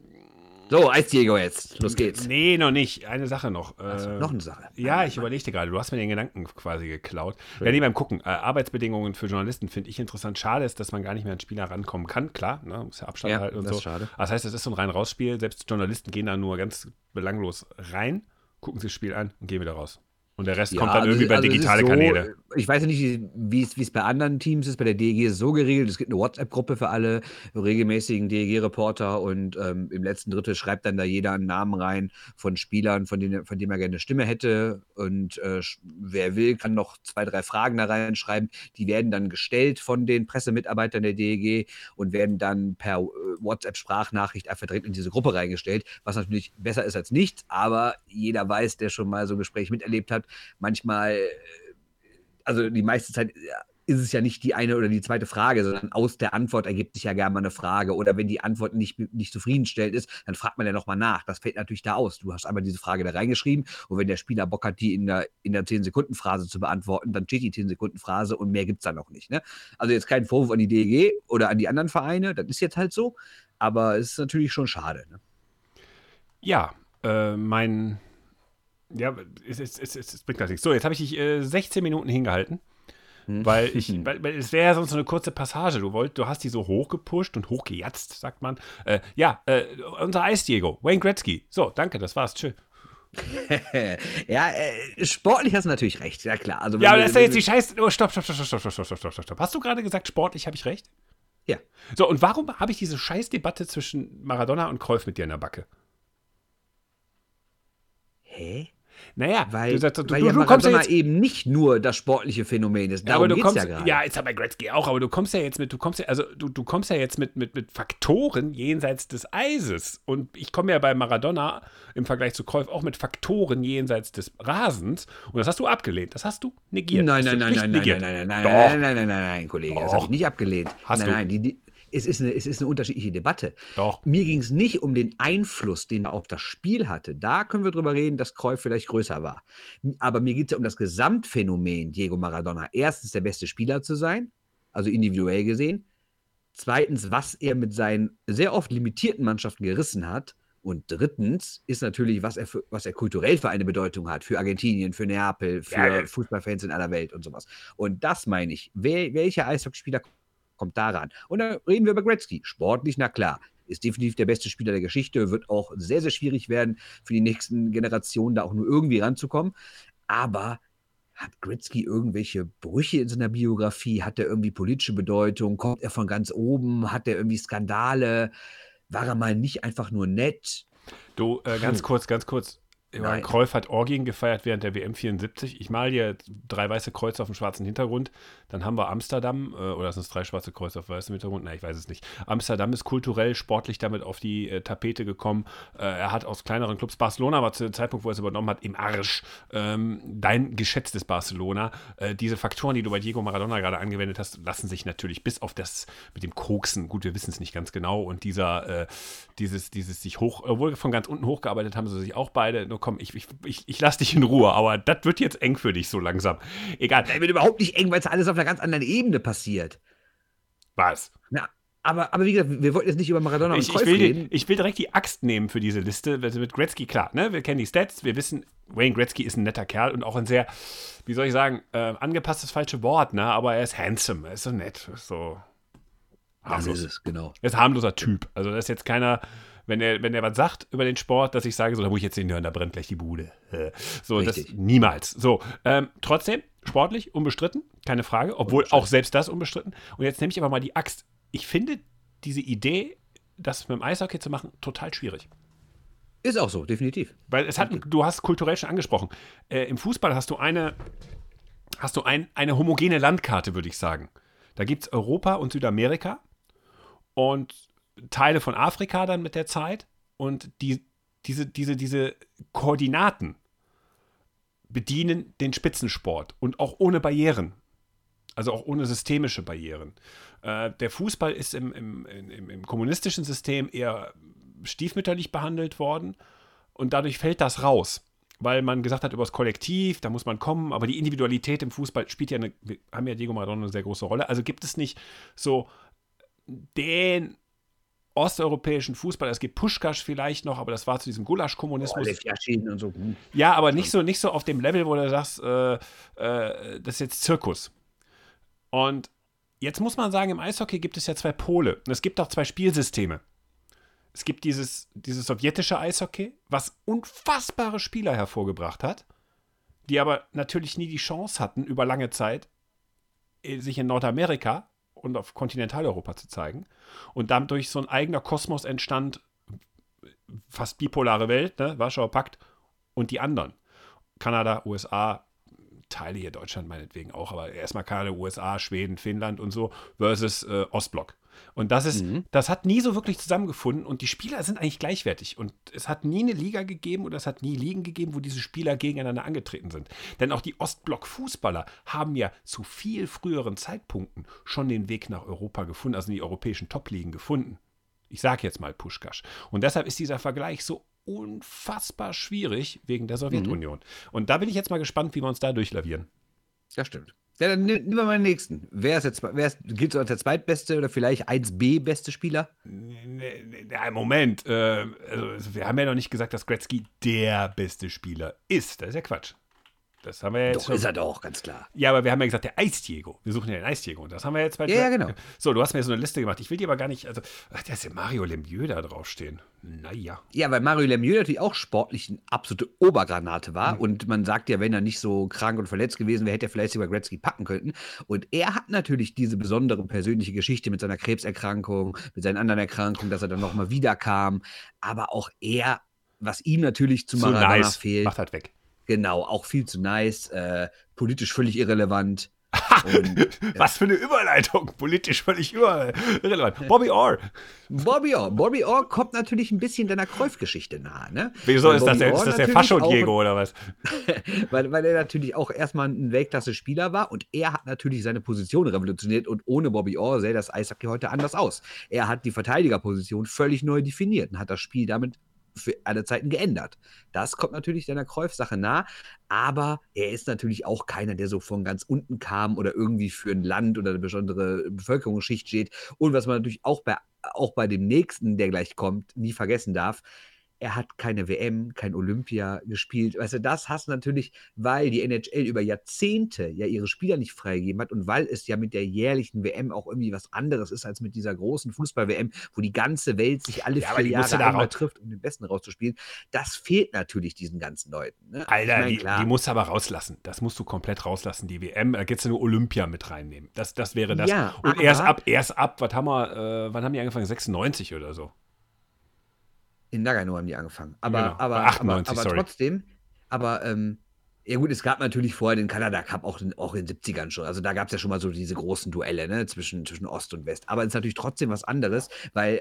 So, Eisjäger jetzt. Los geht's. Nee, noch nicht. Eine Sache noch. Also, noch eine Sache. Ja, ich überlegte gerade. Du hast mir den Gedanken quasi geklaut. Ja, nee, beim Gucken. Äh, Arbeitsbedingungen für Journalisten finde ich interessant. Schade ist, dass man gar nicht mehr an Spieler rankommen kann. Klar, ne, muss ja Abstand ja, halten und das so. Ist schade. Das heißt, es ist so ein rein Rausspiel. Selbst Journalisten gehen da nur ganz belanglos rein, gucken sich das Spiel an und gehen wieder raus. Und der Rest ja, kommt dann irgendwie also, bei digitale so, Kanäle. Ich weiß ja nicht, wie es bei anderen Teams ist. Bei der DEG ist es so geregelt. Es gibt eine WhatsApp-Gruppe für alle regelmäßigen DEG-Reporter und ähm, im letzten Drittel schreibt dann da jeder einen Namen rein von Spielern, von denen, von dem er gerne eine Stimme hätte. Und äh, wer will, kann noch zwei, drei Fragen da reinschreiben. Die werden dann gestellt von den Pressemitarbeitern der DEG und werden dann per äh, WhatsApp-Sprachnachricht einfach direkt in diese Gruppe reingestellt, was natürlich besser ist als nichts. Aber jeder weiß, der schon mal so ein Gespräch miterlebt hat. Manchmal, äh, also die meiste Zeit ist es ja nicht die eine oder die zweite Frage, sondern aus der Antwort ergibt sich ja gerne mal eine Frage. Oder wenn die Antwort nicht, nicht zufriedenstellend ist, dann fragt man ja nochmal nach. Das fällt natürlich da aus. Du hast einmal diese Frage da reingeschrieben und wenn der Spieler Bock hat, die in der, in der 10-Sekunden-Phrase zu beantworten, dann steht die 10-Sekunden-Phrase und mehr gibt es da noch nicht. Ne? Also jetzt kein Vorwurf an die DEG oder an die anderen Vereine, das ist jetzt halt so, aber es ist natürlich schon schade. Ne? Ja, äh, mein ja, es, es, es, es bringt gar nichts. So, jetzt habe ich dich äh, 16 Minuten hingehalten. Hm. Weil, ich, weil, weil es wäre ja sonst so eine kurze Passage. Du, wollt, du hast die so hochgepusht und hochgejatzt, sagt man. Äh, ja, äh, unser Eis-Diego, Wayne Gretzky. So, danke, das war's. Tschö. ja, äh, sportlich hast du natürlich recht, ja klar. Also, ja, aber das ist ja jetzt die Scheiße. Oh, stopp, stopp, stopp, stopp, stopp, stopp, stopp, stopp, stopp. Hast du gerade gesagt, sportlich habe ich recht? Ja. So, und warum habe ich diese Scheißdebatte zwischen Maradona und Cruyff mit dir in der Backe? Hä? Naja, weil, du, du, weil du, ja du kommst ja jetzt, eben nicht nur das sportliche Phänomen ist. Darum ja, aber du kommst, ja, gerade. ja, ist ja bei Gretzky auch, aber du kommst ja jetzt mit, du kommst ja, also du, du kommst ja jetzt mit, mit, mit Faktoren jenseits des Eises. Und ich komme ja bei Maradona im Vergleich zu Cruyff auch mit Faktoren jenseits des Rasens. Und das hast du abgelehnt. Das hast du negiert. Nein, nein, nein, nein, nein, nein, nein, nein, nein, nein, nein, nein, nein, Kollege, das habe ich nicht abgelehnt. Hast nein, du? nein, die, die, es ist, eine, es ist eine unterschiedliche Debatte. Doch. Mir ging es nicht um den Einfluss, den er auf das Spiel hatte. Da können wir drüber reden, dass Cruyff vielleicht größer war. Aber mir geht es ja um das Gesamtphänomen, Diego Maradona. Erstens der beste Spieler zu sein, also individuell gesehen. Zweitens, was er mit seinen sehr oft limitierten Mannschaften gerissen hat. Und drittens ist natürlich, was er, für, was er kulturell für eine Bedeutung hat, für Argentinien, für Neapel, für ja, Fußballfans in aller Welt und sowas. Und das meine ich. Wer, welcher Eishockeyspieler kommt daran. Und dann reden wir über Gretzky. Sportlich, na klar. Ist definitiv der beste Spieler der Geschichte, wird auch sehr, sehr schwierig werden, für die nächsten Generationen da auch nur irgendwie ranzukommen. Aber hat Gretzky irgendwelche Brüche in seiner Biografie? Hat er irgendwie politische Bedeutung? Kommt er von ganz oben? Hat er irgendwie Skandale? War er mal nicht einfach nur nett? Du, äh, ganz kurz, ganz kurz. Nein. Kreuf hat Orgien gefeiert während der WM 74. Ich mal hier drei weiße Kreuze auf dem schwarzen Hintergrund. Dann haben wir Amsterdam, äh, oder sind es drei schwarze Kreuze auf weißem Hintergrund? Nein, ich weiß es nicht. Amsterdam ist kulturell, sportlich damit auf die äh, Tapete gekommen. Äh, er hat aus kleineren Clubs, Barcelona war zu dem Zeitpunkt, wo er es übernommen hat, im Arsch. Ähm, dein geschätztes Barcelona. Äh, diese Faktoren, die du bei Diego Maradona gerade angewendet hast, lassen sich natürlich bis auf das mit dem Koksen, gut, wir wissen es nicht ganz genau, und dieser, äh, dieses, dieses sich hoch, obwohl von ganz unten hochgearbeitet haben sie sich auch beide, nur komm, ich, ich, ich, ich lasse dich in Ruhe, aber das wird jetzt eng für dich so langsam. Egal. Das wird überhaupt nicht eng, weil es alles auf einer ganz anderen Ebene passiert. Was? Na, aber, aber wie gesagt, wir wollten jetzt nicht über Maradona ich, und Kreuz ich will, reden. Ich will direkt die Axt nehmen für diese Liste. Mit Gretzky, klar, ne? Wir kennen die Stats, wir wissen, Wayne Gretzky ist ein netter Kerl und auch ein sehr, wie soll ich sagen, äh, angepasstes falsche Wort, ne? Aber er ist handsome, er ist so nett, ist so harmlos. Das ist es, genau. Er ist ein harmloser Typ. Also das ist jetzt keiner, wenn er, wenn er was sagt über den Sport, dass ich sage, so, da muss ich jetzt den hören, da brennt gleich die Bude. So, Richtig. das niemals. So, ähm, trotzdem, sportlich, unbestritten, keine Frage, obwohl auch selbst das unbestritten. Und jetzt nehme ich aber mal die Axt. Ich finde diese Idee, das mit dem Eishockey zu machen, total schwierig. Ist auch so, definitiv. Weil es hat, du hast kulturell schon angesprochen. Äh, Im Fußball hast du eine, hast du ein, eine homogene Landkarte, würde ich sagen. Da gibt es Europa und Südamerika und Teile von Afrika dann mit der Zeit. Und die, diese, diese, diese Koordinaten bedienen den Spitzensport und auch ohne Barrieren. Also auch ohne systemische Barrieren. Äh, der Fußball ist im, im, im, im kommunistischen System eher stiefmütterlich behandelt worden und dadurch fällt das raus weil man gesagt hat, über das Kollektiv, da muss man kommen, aber die Individualität im Fußball spielt ja eine, haben ja Diego Maradona eine sehr große Rolle. Also gibt es nicht so den osteuropäischen Fußball, es gibt Puschkasch vielleicht noch, aber das war zu diesem Gulasch-Kommunismus. Und so. hm. Ja, aber nicht so, nicht so auf dem Level, wo du sagst, äh, äh, das ist jetzt Zirkus. Und jetzt muss man sagen, im Eishockey gibt es ja zwei Pole. Und es gibt auch zwei Spielsysteme. Es gibt dieses, dieses sowjetische Eishockey, was unfassbare Spieler hervorgebracht hat, die aber natürlich nie die Chance hatten, über lange Zeit äh, sich in Nordamerika und auf Kontinentaleuropa zu zeigen. Und dadurch so ein eigener Kosmos entstand, fast bipolare Welt, ne? Warschauer Pakt und die anderen. Kanada, USA, Teile hier Deutschland meinetwegen auch, aber erstmal Kanada, USA, Schweden, Finnland und so versus äh, Ostblock. Und das ist, Mhm. das hat nie so wirklich zusammengefunden und die Spieler sind eigentlich gleichwertig. Und es hat nie eine Liga gegeben oder es hat nie Ligen gegeben, wo diese Spieler gegeneinander angetreten sind. Denn auch die Ostblock-Fußballer haben ja zu viel früheren Zeitpunkten schon den Weg nach Europa gefunden, also in die europäischen Top-Ligen gefunden. Ich sage jetzt mal Puschkasch. Und deshalb ist dieser Vergleich so unfassbar schwierig wegen der Sowjetunion. Und da bin ich jetzt mal gespannt, wie wir uns da durchlavieren. Das stimmt. Ja, dann nehmen wir mal den nächsten. Wer ist jetzt, wer ist, gilt so als der zweitbeste oder vielleicht 1B beste Spieler? Ja, Moment. Äh, also wir haben ja noch nicht gesagt, dass Gretzky der beste Spieler ist. Das ist ja Quatsch. Das haben wir jetzt Doch, schon. ist er doch, ganz klar. Ja, aber wir haben ja gesagt, der Eisdiego. Wir suchen ja den Eisdiego. Und das haben wir jetzt bei. Ja, ja, genau. So, du hast mir so eine Liste gemacht. Ich will die aber gar nicht. Also, ach, da ist ja Mario Lemieux da draufstehen. Naja. Ja, weil Mario Lemieux natürlich auch sportlich eine absolute Obergranate Mhm. war. Und man sagt ja, wenn er nicht so krank und verletzt gewesen wäre, hätte er vielleicht sogar Gretzky packen können. Und er hat natürlich diese besondere persönliche Geschichte mit seiner Krebserkrankung, mit seinen anderen Erkrankungen, dass er dann nochmal wiederkam. Aber auch er, was ihm natürlich zu Maradona nice. fehlt, Macht halt weg. Genau, auch viel zu nice, äh, politisch völlig irrelevant. Und, Was für eine Überleitung. Politisch völlig irrelevant. Bobby Orr. Bobby Orr. Bobby Orr kommt natürlich ein bisschen deiner Cruyff-Geschichte nahe. Ne? Wieso ist das, der, ist das der Fascho-Diego oder was? weil, weil er natürlich auch erstmal ein Weltklasse-Spieler war und er hat natürlich seine Position revolutioniert und ohne Bobby Orr sähe das Eishockey heute anders aus. Er hat die Verteidigerposition völlig neu definiert und hat das Spiel damit für alle Zeiten geändert. Das kommt natürlich seiner Cruyff-Sache nah, aber er ist natürlich auch keiner, der so von ganz unten kam oder irgendwie für ein Land oder eine besondere Bevölkerungsschicht steht. Und was man natürlich auch bei, auch bei dem nächsten, der gleich kommt, nie vergessen darf, er hat keine WM, kein Olympia gespielt. Weißt du, das hast du natürlich, weil die NHL über Jahrzehnte ja ihre Spieler nicht freigegeben hat und weil es ja mit der jährlichen WM auch irgendwie was anderes ist als mit dieser großen Fußball-WM, wo die ganze Welt sich alle Ja, vier Jahre einmal trifft, um den Besten rauszuspielen. Das fehlt natürlich diesen ganzen Leuten. Ne? Alter, Ich mein, die, klar. die musst du aber rauslassen. Das musst du komplett rauslassen, die WM. Da kannst du nur Olympia mit reinnehmen. Das, das wäre das. Ja, Und erst ab, erst ab, was haben wir, äh, wann haben die angefangen? 96 oder so. In Nagano haben die angefangen. Aber, Genau, aber, bei 98, aber, aber trotzdem, aber ähm, ja gut, es gab natürlich vorher den Kanada Cup auch in, auch in den 70ern schon. Also da gab es ja schon mal so diese großen Duelle ne, zwischen, zwischen Ost und West. Aber es ist natürlich trotzdem was anderes, weil äh,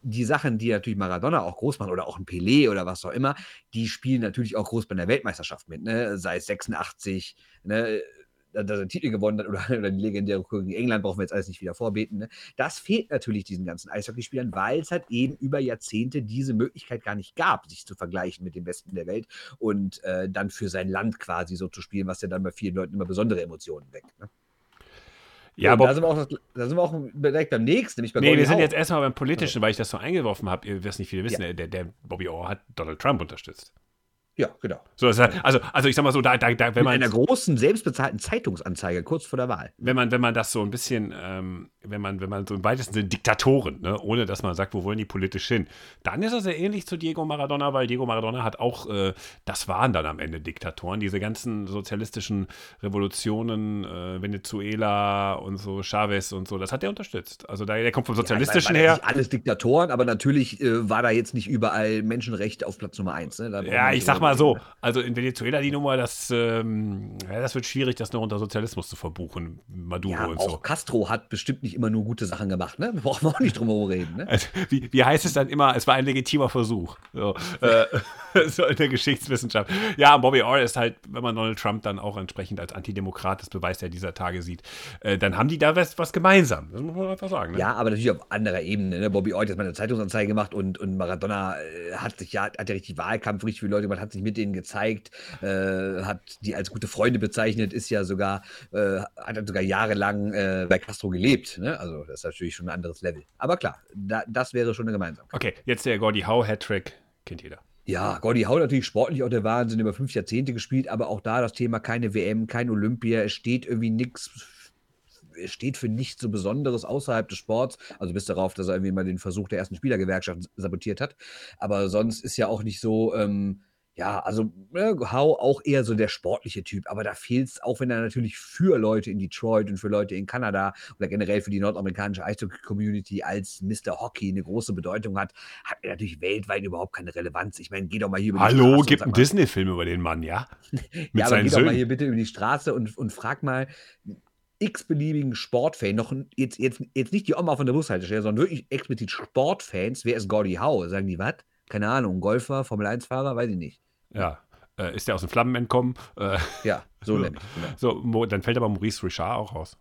die Sachen, die natürlich Maradona auch groß machen oder auch ein Pelé oder was auch immer, die spielen natürlich auch groß bei der Weltmeisterschaft mit, ne? Sei es 86, ne? Dass er einen Titel gewonnen hat oder, oder die legendäre Kugel gegen England, brauchen wir jetzt alles nicht wieder vorbeten. Ne? Das fehlt natürlich diesen ganzen Eishockeyspielern, weil es halt eben über Jahrzehnte diese Möglichkeit gar nicht gab, sich zu vergleichen mit den Besten der Welt und äh, dann für sein Land quasi so zu spielen, was ja dann bei vielen Leuten immer besondere Emotionen weckt. Ne? Ja, aber. da sind, wir auch, da sind wir auch direkt beim nächsten, nämlich bei Nee, Gordie wir sind Howe. jetzt erstmal beim Politischen, weil ich das so eingeworfen habe. Ihr wisst nicht viele wissen, der, der Donald Trump unterstützt. Ja, genau. So, also, also ich sag mal so, da, da, da wenn man. In einer großen, selbstbezahlten Zeitungsanzeige kurz vor der Wahl. Wenn man, wenn man das so ein bisschen, ähm, wenn man, wenn man so im weitesten Sinne Diktatoren, ne, ohne dass man sagt, wo wollen die politisch hin, dann ist er sehr ähnlich zu Diego Maradona, weil Diego Maradona hat auch, äh, das waren dann am Ende Diktatoren, diese ganzen sozialistischen Revolutionen, äh, Venezuela und so, Chavez und so, das hat er unterstützt. Also da, der kommt vom Sozialistischen ja, her. Nicht alles Diktatoren, aber natürlich äh, war da jetzt nicht überall Menschenrecht auf Platz Nummer eins. Ne? Ja, ich sag mal so, also in Venezuela die Nummer, das, ähm, ja, das wird schwierig, das noch unter Sozialismus zu verbuchen, Maduro ja, und auch so. Castro hat bestimmt nicht immer nur gute Sachen gemacht, ne? Brauchen wir auch nicht drum herum reden, ne? Also, wie, wie, heißt es dann immer, es war ein legitimer Versuch. So, äh, so in der Geschichtswissenschaft. Ja, Bobby Orr ist halt, wenn man Donald Trump dann auch entsprechend als Antidemokrat, das Beweis der dieser Tage sieht, äh, dann haben die da was, was gemeinsam. Das muss man einfach sagen. Ne? Ja, aber natürlich auf anderer Ebene. Ne? Bobby Orr hat jetzt mal eine Zeitungsanzeige gemacht und, und Maradona äh, hat sich ja, hat ja richtig Wahlkampf, richtig viele Leute gemacht, hat sich mit denen gezeigt, äh, hat die als gute Freunde bezeichnet, ist ja sogar, äh, hat sogar jahrelang äh, bei Castro gelebt. Ne? Also das ist natürlich schon ein anderes Level. Aber klar, da, das wäre schon eine Gemeinsamkeit. Okay, jetzt der Gordy Howe Hattrick, kennt jeder. Ja, Gordy Howe natürlich sportlich auch der Wahnsinn, über fünf Jahrzehnte gespielt, aber auch da das Thema keine WM, kein Olympia, es steht irgendwie nichts es steht für nichts so Besonderes außerhalb des Sports. Also bis darauf, dass er irgendwie mal den Versuch der ersten Spielergewerkschaft sabotiert hat. Aber sonst ist ja auch nicht so, ähm, ja, also ne, Hau auch eher so der sportliche Typ, aber da fehlt es, auch wenn er natürlich für Leute in Detroit und für Leute in Kanada oder generell für die nordamerikanische Eishockey-Community als Mr. Hockey eine große Bedeutung hat, hat er natürlich weltweit überhaupt keine Relevanz. Ich meine, geh doch mal hier über die Hallo, Straße. gibt einen Disney-Film über den Mann, ja? ja, aber geh Söhnen. doch mal hier bitte über die Straße und, und frag mal x-beliebigen Sportfan, noch jetzt, jetzt, jetzt nicht die Oma von der Bushaltestelle, sondern wirklich explizit Sportfans, wer ist Gordy Howe? Sagen die, was? Keine Ahnung, Golfer, Formel-1-Fahrer, weiß ich nicht. Ja. Äh, ist der aus den Flammen entkommen? Äh, ja, so nämlich. Genau. So, dann fällt aber Maurice Richard auch raus.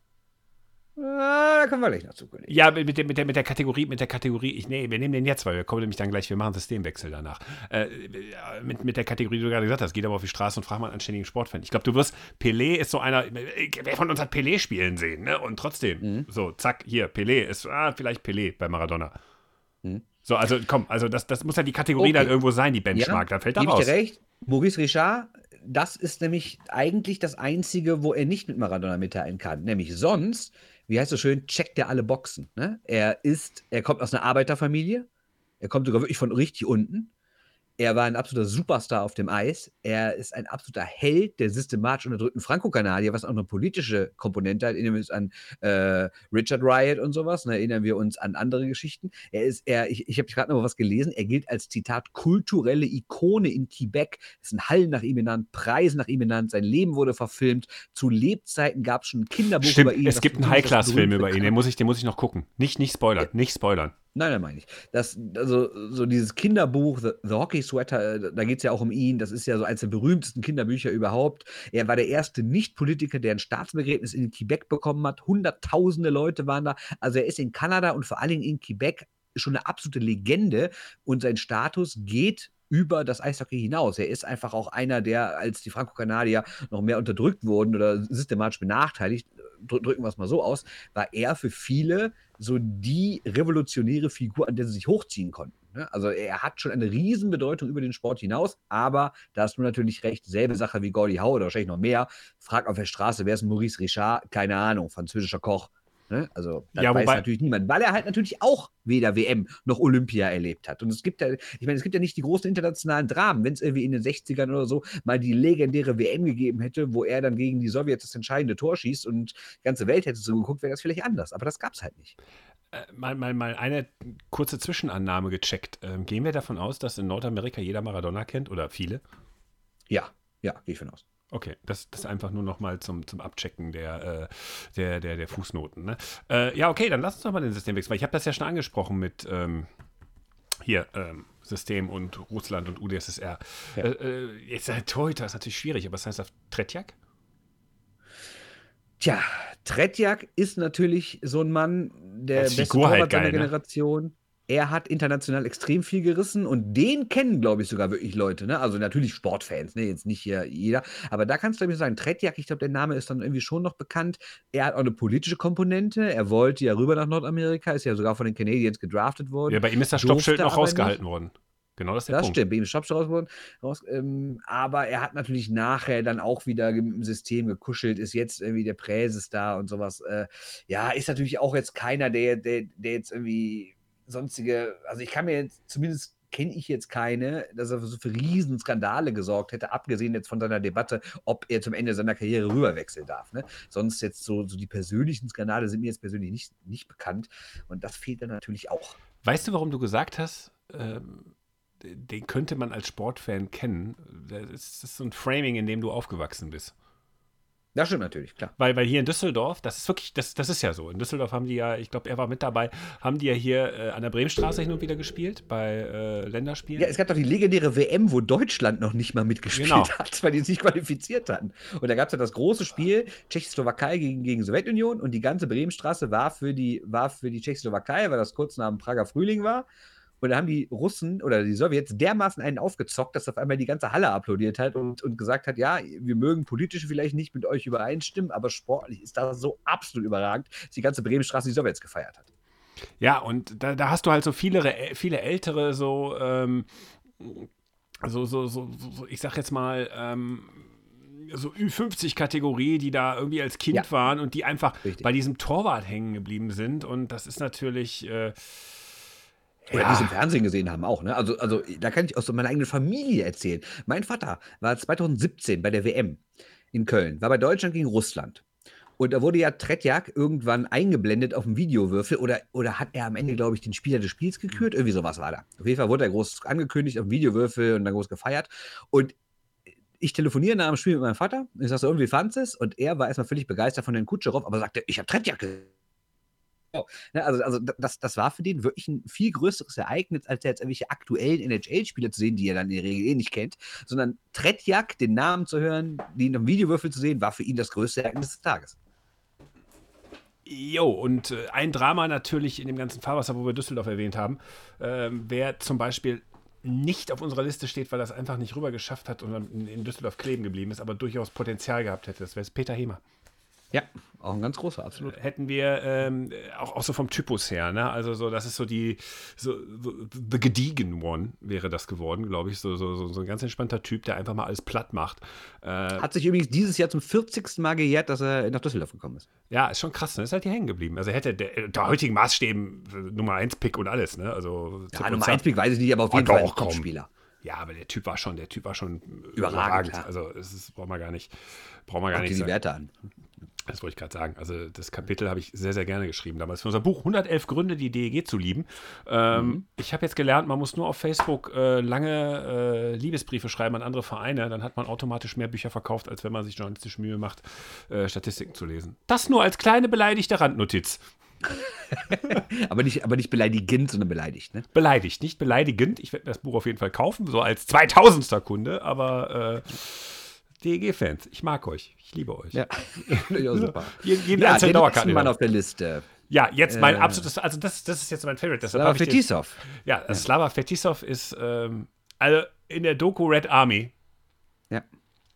Ah, da kommen wir gleich noch zu, Kollege. Ja, mit der, mit, der, mit der Kategorie, mit der Kategorie, ich, nee, wir nehmen den jetzt, weil wir kommen nämlich dann gleich, wir machen Systemwechsel danach. Äh, mit, mit der Kategorie, die du gerade gesagt hast, geht aber auf die Straße und fragt mal einen anständigen Sportfan. Ich glaube, du wirst, Pelé ist so einer, wer von uns hat Pelé spielen sehen, ne? Und trotzdem, mhm. so, zack, hier, Pelé ist, ah, vielleicht Pelé bei Maradona. Mhm. So, also komm, also das, das muss ja die Kategorie okay. dann irgendwo sein, die Benchmark, ja, da fällt da raus. Ich dir recht. Maurice Richard, das ist nämlich eigentlich das Einzige, wo er nicht mit Maradona mitteilen kann. Nämlich sonst, wie heißt es so schön, checkt er alle Boxen. Ne? Er ist, er kommt aus einer Arbeiterfamilie, er kommt sogar wirklich von richtig unten. Er war ein absoluter Superstar auf dem Eis. Er ist ein absoluter Held der systematisch unterdrückten Franco-Kanadier, was auch eine politische Komponente hat. Erinnern wir uns an äh, Richard Riot und sowas. Ne? Erinnern wir uns an andere Geschichten. Er ist, er, ich, ich habe gerade noch was gelesen. Er gilt als Zitat kulturelle Ikone in Quebec. Es sind Hallen nach ihm benannt, Preise nach ihm benannt. Sein Leben wurde verfilmt. Zu Lebzeiten gab es schon ein Kinderbuch Stimmt, über ihn. Es gibt einen High-Class-Film über ihn. Den muss, ich, den muss ich noch gucken. Nicht, nicht spoilern. Ja. Nicht spoilern. Nein, nein, meine ich. Das, also, so dieses Kinderbuch, The, The Hockey Sweater, äh, da geht es ja auch um ihn. Das ist ja so eines der berühmtesten Kinderbücher überhaupt. Er war der erste Nicht-Politiker, der ein Staatsbegräbnis in Quebec bekommen hat. Hunderttausende Leute waren da. Also, er ist in Kanada und vor allen Dingen in Quebec schon eine absolute Legende und sein Status geht über das Eishockey hinaus. Er ist einfach auch einer, der, als die Franco-Kanadier noch mehr unterdrückt wurden oder systematisch benachteiligt, drücken wir es mal so aus, war er für viele so die revolutionäre Figur, an der sie sich hochziehen konnten. Ne? Also er hat schon eine Riesenbedeutung über den Sport hinaus, aber da hast du natürlich recht, selbe Sache wie Gordy Howe oder wahrscheinlich noch mehr. Frag auf der Straße, wer ist Maurice Richard? Keine Ahnung, französischer Koch. Ne? Also das ja, weiß natürlich niemand, weil er halt natürlich auch weder WM noch Olympia erlebt hat. Und es gibt ja, ich meine, es gibt ja nicht die großen internationalen Dramen. Wenn es irgendwie in den 60ern oder so mal die legendäre WM gegeben hätte, wo er dann gegen die Sowjets das entscheidende Tor schießt und die ganze Welt hätte so geguckt, wäre das vielleicht anders. Aber das gab es halt nicht. Äh, mal, mal, mal eine kurze Zwischenannahme gecheckt. Ähm, gehen wir davon aus, dass in Nordamerika jeder Maradona kennt oder viele? Ja, ja, gehe ich von aus. Okay, das, das einfach nur noch mal zum, zum Abchecken der, äh, der, der, der Fußnoten. Ne? Äh, ja, okay, dann lass uns doch mal den Systemwechsel, weil ich habe das ja schon angesprochen mit ähm, hier ähm, System und Russland und UdSSR. Ja. Äh, äh jetzt äh, Torhüter ist natürlich schwierig, aber was heißt das Tretjak? Tja, Tretjak ist natürlich so ein Mann, der beste Torwart halt seiner ne? Er hat international extrem viel gerissen und den kennen, glaube ich, sogar wirklich Leute. Ne? Also natürlich Sportfans, ne? jetzt nicht hier jeder. Aber da kannst du mir sagen, Tretjak, ich glaube, der Name ist dann irgendwie schon noch bekannt. Er hat auch eine politische Komponente. Er wollte ja rüber nach Nordamerika, ist ja sogar von den Canadiens gedraftet worden. Ja, bei ihm ist das Stoppschild noch rausgehalten worden. Genau das ist der Das Punkt. stimmt, ihm Schopsch raus, raus ähm, aber er hat natürlich nachher dann auch wieder im System gekuschelt, ist jetzt irgendwie der Präses da und sowas. Äh, ja, ist natürlich auch jetzt keiner, der, der, der jetzt irgendwie sonstige, also ich kann mir jetzt, zumindest kenne ich jetzt keine, dass er so für Riesenskandale gesorgt hätte, abgesehen jetzt von seiner Debatte, ob er zum Ende seiner Karriere rüberwechseln darf. Ne? Sonst jetzt so, so die persönlichen Skandale sind mir jetzt persönlich nicht, nicht bekannt und das fehlt dann natürlich auch. Weißt du, warum du gesagt hast, ähm, den könnte man als Sportfan kennen? Das ist so ein Framing, in dem du aufgewachsen bist. Das stimmt natürlich, klar. Weil, weil hier in Düsseldorf, das ist wirklich, das, das ist ja so. In Düsseldorf haben die ja, ich glaube, er war mit dabei, haben die ja hier äh, an der Bremenstraße hin und wieder gespielt, bei äh, Länderspielen. Ja, es gab doch die legendäre WM, wo Deutschland noch nicht mal mitgespielt Genau. hat, weil die sich qualifiziert hatten. Und da gab es ja das große Spiel Tschechoslowakei gegen, gegen Sowjetunion und die ganze Bremenstraße war für die, war für die Tschechoslowakei, weil das kurz nach dem Prager Frühling war. Und da haben die Russen oder die Sowjets dermaßen einen aufgezockt, dass auf einmal die ganze Halle applaudiert hat und, und gesagt hat, ja, wir mögen politisch vielleicht nicht mit euch übereinstimmen, aber sportlich ist das so absolut überragend, dass die ganze Bremenstraße die Sowjets gefeiert hat. Ja, und da, da hast du halt so viele, viele ältere, so, ähm, so, so, so, so, ich sag jetzt mal, ähm, so Ü50-Kategorie, die da irgendwie als Kind Ja. waren und die einfach Richtig. bei diesem Torwart hängen geblieben sind. Und das ist natürlich. Äh, Oder Ja. die es im Fernsehen gesehen haben auch, ne? Also, also da kann ich aus so meiner eigenen Familie erzählen. Mein Vater war 2017 bei der WM in Köln, war bei Deutschland gegen Russland. Und da wurde ja Tretjak irgendwann eingeblendet auf dem Videowürfel oder, oder hat er am Ende, glaube ich, den Spieler des Spiels gekürt? Irgendwie sowas war da. Auf jeden Fall wurde er groß angekündigt auf dem Videowürfel und dann groß gefeiert. Und ich telefoniere nach dem Spiel mit meinem Vater. Ich sage so, irgendwie fand's es. Und er war erstmal völlig begeistert von den Kutscherow, aber sagte, ich habe Tretjak gesehen. Ne, also, also das, das war für den wirklich ein viel größeres Ereignis, als jetzt irgendwelche aktuellen NHL-Spieler zu sehen, die er dann in der Regel eh nicht kennt, sondern Tretjak, den Namen zu hören, den am Videowürfel zu sehen, war für ihn das größte Ereignis des Tages. Jo, und äh, ein Drama natürlich in dem ganzen Fahrwasser, wo wir Düsseldorf erwähnt haben, ähm, wer zum Beispiel nicht auf unserer Liste steht, weil er es einfach nicht rüber geschafft hat und in, in Düsseldorf kleben geblieben ist, aber durchaus Potenzial gehabt hätte, das wäre Peter Hemer. Ja, auch ein ganz großer, absolut. Hätten wir ähm, auch, auch so vom Typus her, ne? Also so, das ist so die, so, so the gediegen one wäre das geworden, glaube ich. So, so, so, ein ganz entspannter Typ, der einfach mal alles platt macht. Äh, Hat sich übrigens dieses Jahr zum 40. Mal gejährt, dass er nach Düsseldorf gekommen ist. Ja, ist schon krass, ne? Ist halt hier hängen geblieben. Also er hätte der, der heutigen Maßstäben äh, Nummer 1 Pick und alles, ne? Also Ja, Nummer Zap. 1 Pick weiß ich nicht, aber auf Ah, jeden Fall komm. Topspieler. Ja, aber der Typ war schon, der Typ war schon äh, Überragend, klar. Also es ist, brauchen wir gar nicht, brauchen wir gar Guck dir nicht die sagen. Werte an. Das wollte ich gerade sagen. Also das Kapitel habe ich sehr, sehr gerne geschrieben damals für unser Buch 111 Gründe, die DEG zu lieben. Ähm, Mhm. Ich habe jetzt gelernt, man muss nur auf Facebook äh, lange äh, Liebesbriefe schreiben an andere Vereine, dann hat man automatisch mehr Bücher verkauft, als wenn man sich journalistisch Mühe macht, äh, Statistiken zu lesen. Das nur als kleine beleidigte Randnotiz. Aber nicht, aber nicht beleidigend, sondern beleidigt, ne? Beleidigt, nicht beleidigend. Ich werde mir das Buch auf jeden Fall kaufen, so als 2000. Kunde, aber äh, DEG-Fans, ich mag euch, ich liebe euch. Ja, ja super. Jeden, jeden Ja, einzelnen Dauerkarten. Mann auf der Liste. Ja, jetzt mein Äh. absolutes, also das, das ist jetzt mein Favorite. Slava Fetisov. Ja, Slava Fetisov ist, ähm, also in der Doku Red Army, Ja.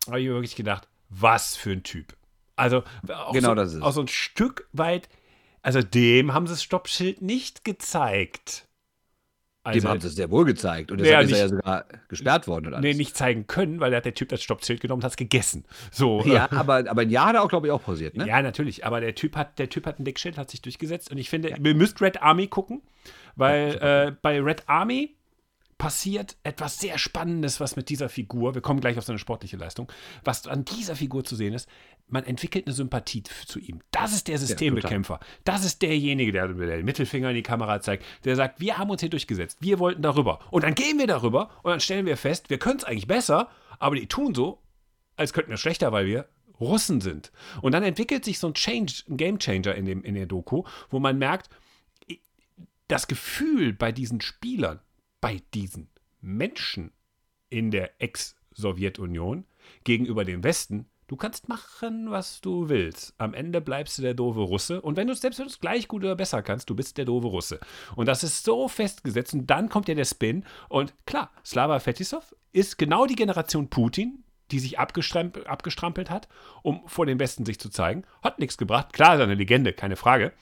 habe ich mir wirklich gedacht, was für ein Typ. Also auch, Genau so, das ist auch so ein Stück weit, also dem haben sie das Stoppschild nicht gezeigt. Dem Also, haben sie es sehr wohl gezeigt. Und Ja, deshalb ist er ja nicht- sogar gesperrt worden. Und alles. nee, nicht zeigen können, weil da hat der Typ das Stoppschild genommen und hat es gegessen. So, äh, Ja, aber, aber ein Jahr hat er auch, glaube ich, auch pausiert, ne? Ja, natürlich. Aber der Typ hat, der Typ hat ein Deckschild, hat sich durchgesetzt. Und ich finde, ihr müsst Red Army gucken, weil äh, bei Red Army passiert etwas sehr Spannendes, was mit dieser Figur, wir kommen gleich auf seine sportliche Leistung, was an dieser Figur zu sehen ist, man entwickelt eine Sympathie zu ihm. Das ist der Systembekämpfer. das ist derjenige, der der den Mittelfinger in die Kamera zeigt, der sagt, wir haben uns hier durchgesetzt, wir wollten darüber. Und dann gehen wir darüber und dann stellen wir fest, wir können es eigentlich besser, aber die tun so, als könnten wir schlechter, weil wir Russen sind. Und dann entwickelt sich so ein Change, ein Game Changer in, dem, in der Doku, wo man merkt, das Gefühl bei diesen Spielern, bei diesen Menschen in der Ex-Sowjetunion gegenüber dem Westen, du kannst machen, was du willst. Am Ende bleibst du der doofe Russe. Und wenn du es selbst gleich gut oder besser kannst, du bist der doofe Russe. Und das ist so festgesetzt. Und dann kommt ja der Spin. Und klar, Slava Fetisov ist genau die Generation Putin, die sich abgestrampelt, abgestrampelt hat, um vor dem Westen sich zu zeigen. Hat nichts gebracht. Klar, ist er eine Legende, keine Frage.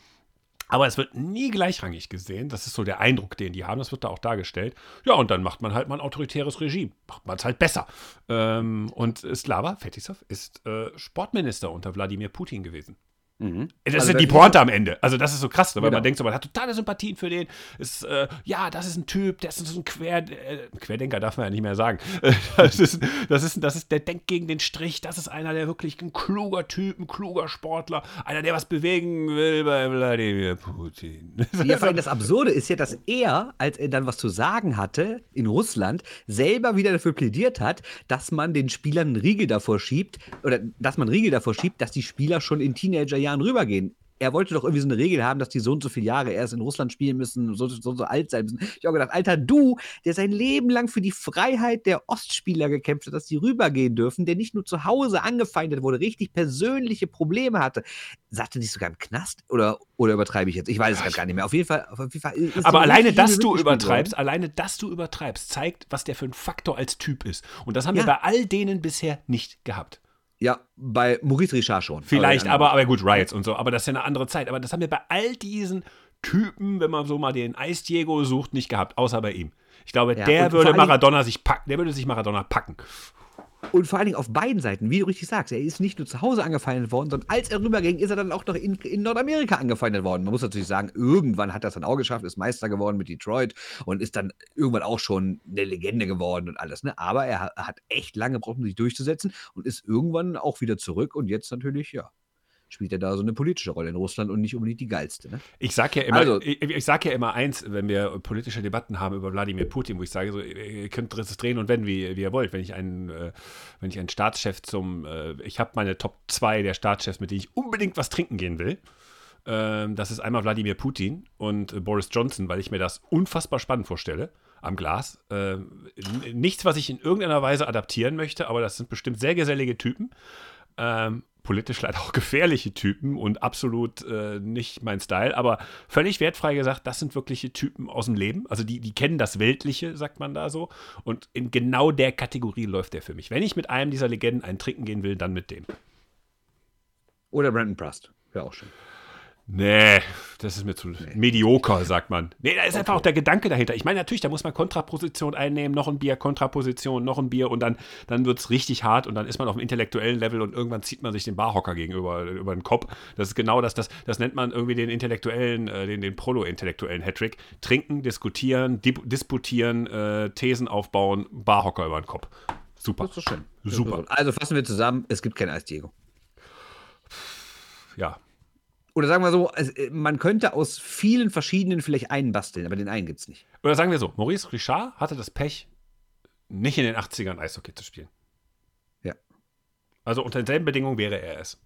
Aber es wird nie gleichrangig gesehen. Das ist so der Eindruck, den die haben. Das wird da auch dargestellt. Ja, und dann macht man halt mal ein autoritäres Regime. Macht man es halt besser. Ähm, und Slava Fetisov ist äh, Sportminister unter Wladimir Putin gewesen. Mhm. Das also, ist ja die Pointe am Ende. Also, das ist so krass, weil genau. man denkt so, man hat totale Sympathien für den. Ist, äh, ja, das ist ein Typ, der ist so ein Quer, äh, Querdenker, darf man ja nicht mehr sagen. das, ist, das, ist, das ist, der denkt gegen den Strich. Das ist einer, der wirklich ein kluger Typ, ein kluger Sportler, einer, der was bewegen will bei Wladimir Putin. Ja, vor allem das Absurde ist ja, dass er, als er dann was zu sagen hatte in Russland, selber wieder dafür plädiert hat, dass man den Spielern einen Riegel davor schiebt, oder dass man Riegel davor schiebt, dass die Spieler schon in Teenagerjahren Jahren rübergehen. Er wollte doch irgendwie so eine Regel haben, dass die so und so viele Jahre erst in Russland spielen müssen, so, so, so alt sein müssen. Ich habe gedacht, Alter, du, der sein Leben lang für die Freiheit der Ostspieler gekämpft hat, dass die rübergehen dürfen, der nicht nur zu Hause angefeindet wurde, richtig persönliche Probleme hatte. Sagte nicht sogar im Knast? Oder, oder übertreibe ich jetzt? Ich weiß es gar nicht mehr. Auf jeden Fall. Auf jeden Fall Aber alleine, dass du übertreibst, worden. alleine, dass du übertreibst, zeigt, was der für ein Faktor als Typ ist. Und das haben ja. wir bei all denen bisher nicht gehabt. Ja, bei Maurice Richard schon. Vielleicht, aber, aber, gut, Riots und so, aber das ist ja eine andere Zeit. Aber das haben wir bei all diesen Typen, wenn man so mal den Eis Diego sucht, nicht gehabt, außer bei ihm. Ich glaube, ja, der würde Maradona sich packen, der würde sich Maradona packen. Und vor allen Dingen auf beiden Seiten, wie du richtig sagst, er ist nicht nur zu Hause angefeindet worden, sondern als er rüberging, ist er dann auch noch in, in Nordamerika angefeindet worden. Man muss natürlich sagen, irgendwann hat er es dann auch geschafft, ist Meister geworden mit Detroit und ist dann irgendwann auch schon eine Legende geworden und alles. Ne? Aber er hat echt lange gebraucht, um sich durchzusetzen und ist irgendwann auch wieder zurück und jetzt natürlich, ja, spielt er da so eine politische Rolle in Russland und nicht unbedingt die geilste. Ne? Ich sage ja, immer, also, ich, ich sag ja immer eins, wenn wir politische Debatten haben über Wladimir Putin, wo ich sage, so, ihr könnt es drehen und wenden, wie, wie ihr wollt. Wenn ich einen, äh, wenn ich einen Staatschef zum, äh, ich habe meine Top 2 der Staatschefs, mit denen ich unbedingt was trinken gehen will. Äh, das ist einmal Wladimir Putin und äh, Boris Johnson, weil ich mir das unfassbar spannend vorstelle am Glas. Äh, nichts, was ich in irgendeiner Weise adaptieren möchte, aber das sind bestimmt sehr gesellige Typen. Ähm, politisch leider auch gefährliche Typen und absolut äh, nicht mein Style, aber völlig wertfrei gesagt, das sind wirkliche Typen aus dem Leben. Also die, die kennen das Weltliche, sagt man da so. Und in genau der Kategorie läuft der für mich. Wenn ich mit einem dieser Legenden einen trinken gehen will, dann mit dem. Oder Brandon Prust, wäre auch schön. Nee, das ist mir zu nee. medioker, sagt man. Nee, da ist okay. einfach auch der Gedanke dahinter. Ich meine, natürlich, da muss man Kontraposition einnehmen, noch ein Bier, Kontraposition, noch ein Bier und dann, dann wird es richtig hart und dann ist man auf dem intellektuellen Level und irgendwann zieht man sich den Barhocker gegenüber über den Kopf. Das ist genau das, das, das nennt man irgendwie den intellektuellen, äh, den, den Prolo-intellektuellen Hattrick. Trinken, diskutieren, disputieren, äh, Thesen aufbauen, Barhocker über den Kopf. Super. Das ist so schön. Super. Also fassen wir zusammen, es gibt kein Eis, Diego. Ja, oder sagen wir so, äh, man könnte aus vielen verschiedenen vielleicht einen basteln, aber den einen gibt es nicht. Oder sagen wir so, Maurice Richard hatte das Pech, nicht in den 80ern Eishockey zu spielen. Ja. Also unter denselben Bedingungen wäre er es.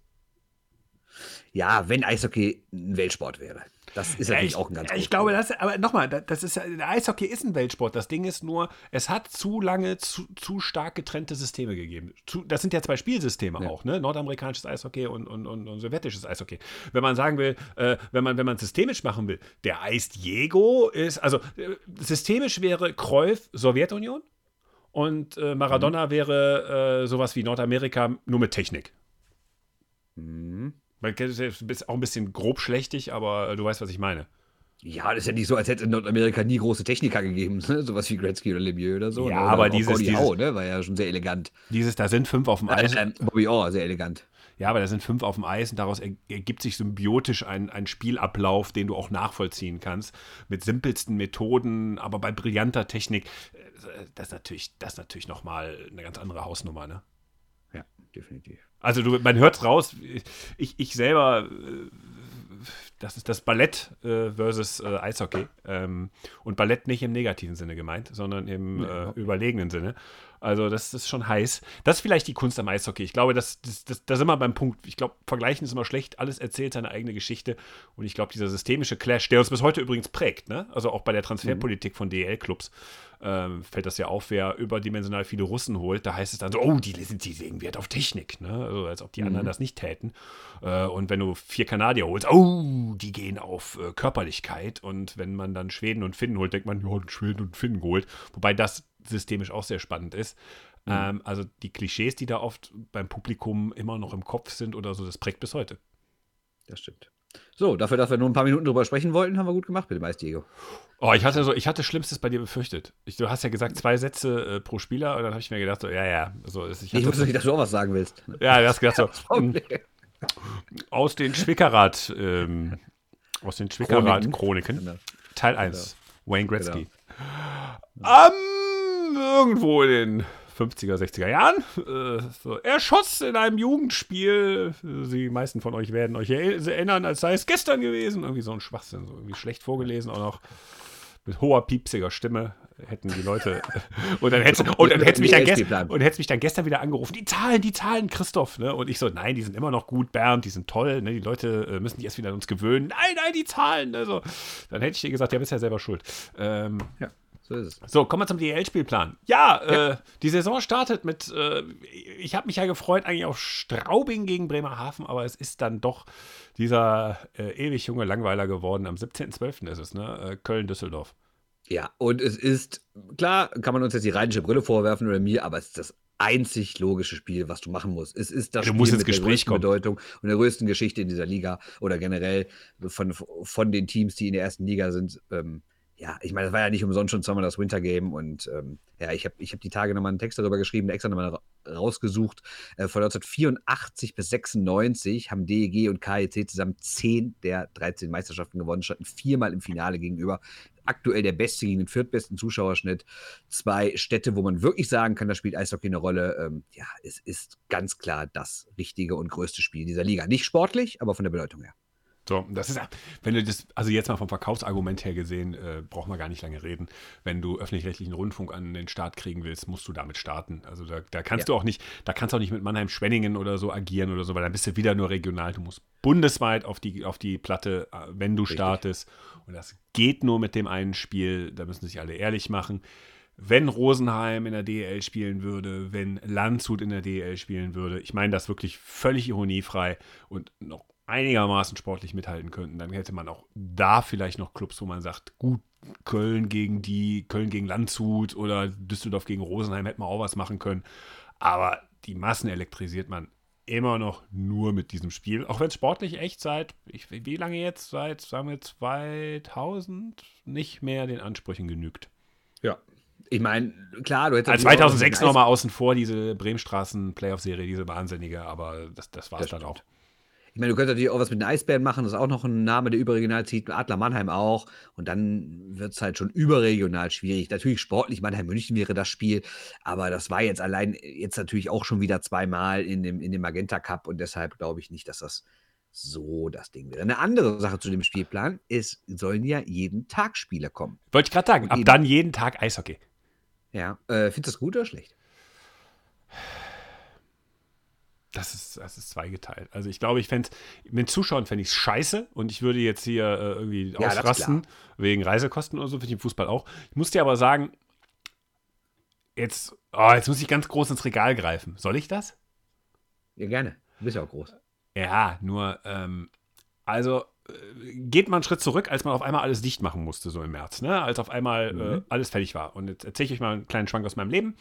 Ja, wenn Eishockey ein Weltsport wäre. Das ist natürlich ich, auch ein ganz Ich glaube, das, aber nochmal, das ist der Eishockey ist ein Weltsport. Das Ding ist nur, es hat zu lange zu, zu stark getrennte Systeme gegeben. Zu, das sind ja zwei Spielsysteme ja. auch, ne? Nordamerikanisches Eishockey und, und, und, und, sowjetisches Eishockey. Wenn man sagen will, äh, wenn man wenn man systemisch machen will, der Eis Diego ist, also äh, systemisch wäre Cruyff Sowjetunion und äh, Maradona mhm. wäre äh, sowas wie Nordamerika nur mit Technik. Mhm. Man ist auch ein bisschen grobschlächtig, aber äh, du weißt, was ich meine. Ja, das ist ja nicht so, als hätte es in Nordamerika nie große Techniker gegeben, ne? sowas wie Gretzky oder Lemieux oder so. Ja, ne? oder aber dieses, dieses Howe, ne? war ja schon sehr elegant. Dieses, da sind fünf auf dem Eis. Äh, Bobby Orr, sehr elegant. Ja, aber da sind fünf auf dem Eis und daraus ergibt sich symbiotisch ein, ein Spielablauf, den du auch nachvollziehen kannst. Mit simpelsten Methoden, aber bei brillanter Technik. Äh, das ist natürlich, das ist natürlich nochmal eine ganz andere Hausnummer, ne? Ja, definitiv. Also du, man hört raus, ich, ich selber, äh, das ist das Ballett äh, versus äh, Eishockey. Ähm, und Ballett nicht im negativen Sinne gemeint, sondern im äh, überlegenen Sinne. Also das ist schon heiß. Das ist vielleicht die Kunst am Eishockey. Ich glaube, das, das, das, da sind wir beim Punkt. Ich glaube, vergleichen ist immer schlecht. Alles erzählt seine eigene Geschichte. Und ich glaube, dieser systemische Clash, der uns bis heute übrigens prägt, ne? also auch bei der Transferpolitik mhm. von DL-Clubs, ähm, fällt das ja auf, wer überdimensional viele Russen holt, da heißt es dann so, oh, die, sind, die legen Wert auf Technik, ne? also, als ob die mhm. anderen das nicht täten. Äh, und wenn du vier Kanadier holst, oh, die gehen auf äh, Körperlichkeit. Und wenn man dann Schweden und Finnen holt, denkt man, ja, Schweden und Finnen geholt. Wobei das systemisch auch sehr spannend ist. Mhm. Ähm, also die Klischees, die da oft beim Publikum immer noch im Kopf sind oder so, das prägt bis heute. Das stimmt. So, dafür, dass wir nur ein paar Minuten drüber sprechen wollten, haben wir gut gemacht mit dem Eis, Diego. Oh, ich hatte so, ich hatte Schlimmstes bei dir befürchtet. Ich, du hast ja gesagt, zwei Sätze äh, pro Spieler und dann habe ich mir gedacht, so, ja, ja. So, ich, ich wusste nicht, dass du auch was sagen willst. Ja, du hast gedacht, so, hm, aus den Schwickerath, ähm, aus den Schwickerath-Chroniken, genau. Teil 1, genau. Wayne Gretzky. Genau. Um, irgendwo in den 50er, 60er Jahren. Äh, so. Er schoss in einem Jugendspiel. Die meisten von euch werden euch erinnern, als sei es gestern gewesen. Irgendwie so ein Schwachsinn, so irgendwie schlecht vorgelesen, auch noch mit hoher, piepsiger Stimme hätten die Leute. und dann hätte und dann mich, dann gestern, und mich dann gestern wieder angerufen. Die Zahlen, die Zahlen, Christoph. Ne? Und ich so, nein, die sind immer noch gut, Bernd, die sind toll. Ne? Die Leute äh, müssen sich erst wieder an uns gewöhnen. Nein, nein, die Zahlen. Also, dann hätte ich dir gesagt, ja, bist ja selber schuld. Ähm, ja. So ist es. So, kommen wir zum DL-Spielplan. Ja, ja. Äh, die Saison startet mit, äh, ich habe mich ja gefreut eigentlich auf Straubing gegen Bremerhaven, aber es ist dann doch dieser äh, ewig junge Langweiler geworden. Am 17.12. ist es, ne? Äh, Köln-Düsseldorf. Ja, und es ist, klar, kann man uns jetzt die rheinische Brille vorwerfen oder mir, aber es ist das einzig logische Spiel, was du machen musst. Es ist das du Spiel musst mit Gespräch der größten kommen. Bedeutung und der größten Geschichte in dieser Liga oder generell von, von den Teams, die in der ersten Liga sind. Ähm, ja, ich meine, das war ja nicht umsonst schon zweimal das Winter Game und ähm, ja, ich habe ich hab die Tage nochmal einen Text darüber geschrieben, extra nochmal rausgesucht. Äh, von 1984 bis 96 haben DEG und KEC zusammen 10 der 13 Meisterschaften gewonnen, standen viermal im Finale gegenüber. Aktuell der beste gegen den viertbesten Zuschauerschnitt. Zwei Städte, wo man wirklich sagen kann, da spielt Eishockey eine Rolle. Ähm, ja, es ist ganz klar das richtige und größte Spiel dieser Liga. Nicht sportlich, aber von der Bedeutung her. So, das ist, wenn du das, also jetzt mal vom Verkaufsargument her gesehen, äh, braucht man gar nicht lange reden. Wenn du öffentlich-rechtlichen Rundfunk an den Start kriegen willst, musst du damit starten. Also da, da kannst ja. du auch nicht, da kannst du auch nicht mit Mannheim-Schwenningen oder so agieren oder so, weil dann bist du wieder nur regional. Du musst bundesweit auf die, auf die Platte, äh, wenn du Richtig. startest. Und das geht nur mit dem einen Spiel, da müssen sich alle ehrlich machen. Wenn Rosenheim in der DEL spielen würde, wenn Landshut in der DEL spielen würde, ich meine das wirklich völlig ironiefrei und noch einigermaßen sportlich mithalten könnten, dann hätte man auch da vielleicht noch Clubs, wo man sagt, gut, Köln gegen die, Köln gegen Landshut oder Düsseldorf gegen Rosenheim hätte man auch was machen können. Aber die Massen elektrisiert man immer noch nur mit diesem Spiel. Auch wenn es sportlich echt seit, ich, wie lange jetzt? Seit, sagen wir, 2000 nicht mehr den Ansprüchen genügt. Ja. Ich meine, klar, du hättest. Als 2006 nochmal außen vor, diese Bremenstraßen-Playoff-Serie, diese wahnsinnige, aber das, das war es dann auch. Ich meine, du könntest natürlich auch was mit den Eisbären machen, das ist auch noch ein Name, der überregional zieht, Adler Mannheim auch. Und dann wird es halt schon überregional schwierig. Natürlich sportlich, Mannheim-München wäre das Spiel, aber das war jetzt allein jetzt natürlich auch schon wieder zweimal in dem, in dem Magenta Cup und deshalb glaube ich nicht, dass das so das Ding wäre. Eine andere Sache zu dem Spielplan ist, sollen ja jeden Tag Spiele kommen. Wollte ich gerade sagen, ab dann jeden Tag Eishockey. Ja, äh, findest du das gut oder schlecht? Das ist, das ist zweigeteilt. Also ich glaube, ich fände mit Zuschauern fände ich es scheiße und ich würde jetzt hier äh, irgendwie ja, ausrasten wegen Reisekosten oder so, finde ich im Fußball auch. Ich muss dir aber sagen, jetzt, oh, jetzt muss ich ganz groß ins Regal greifen. Soll ich das? Ja, gerne. Du bist ja auch groß. Ja, nur, ähm, also äh, geht man einen Schritt zurück, als man auf einmal alles dicht machen musste, so im März, ne? Als auf einmal äh, mhm. äh, alles fertig war. Und jetzt erzähle ich euch mal einen kleinen Schwank aus meinem Leben.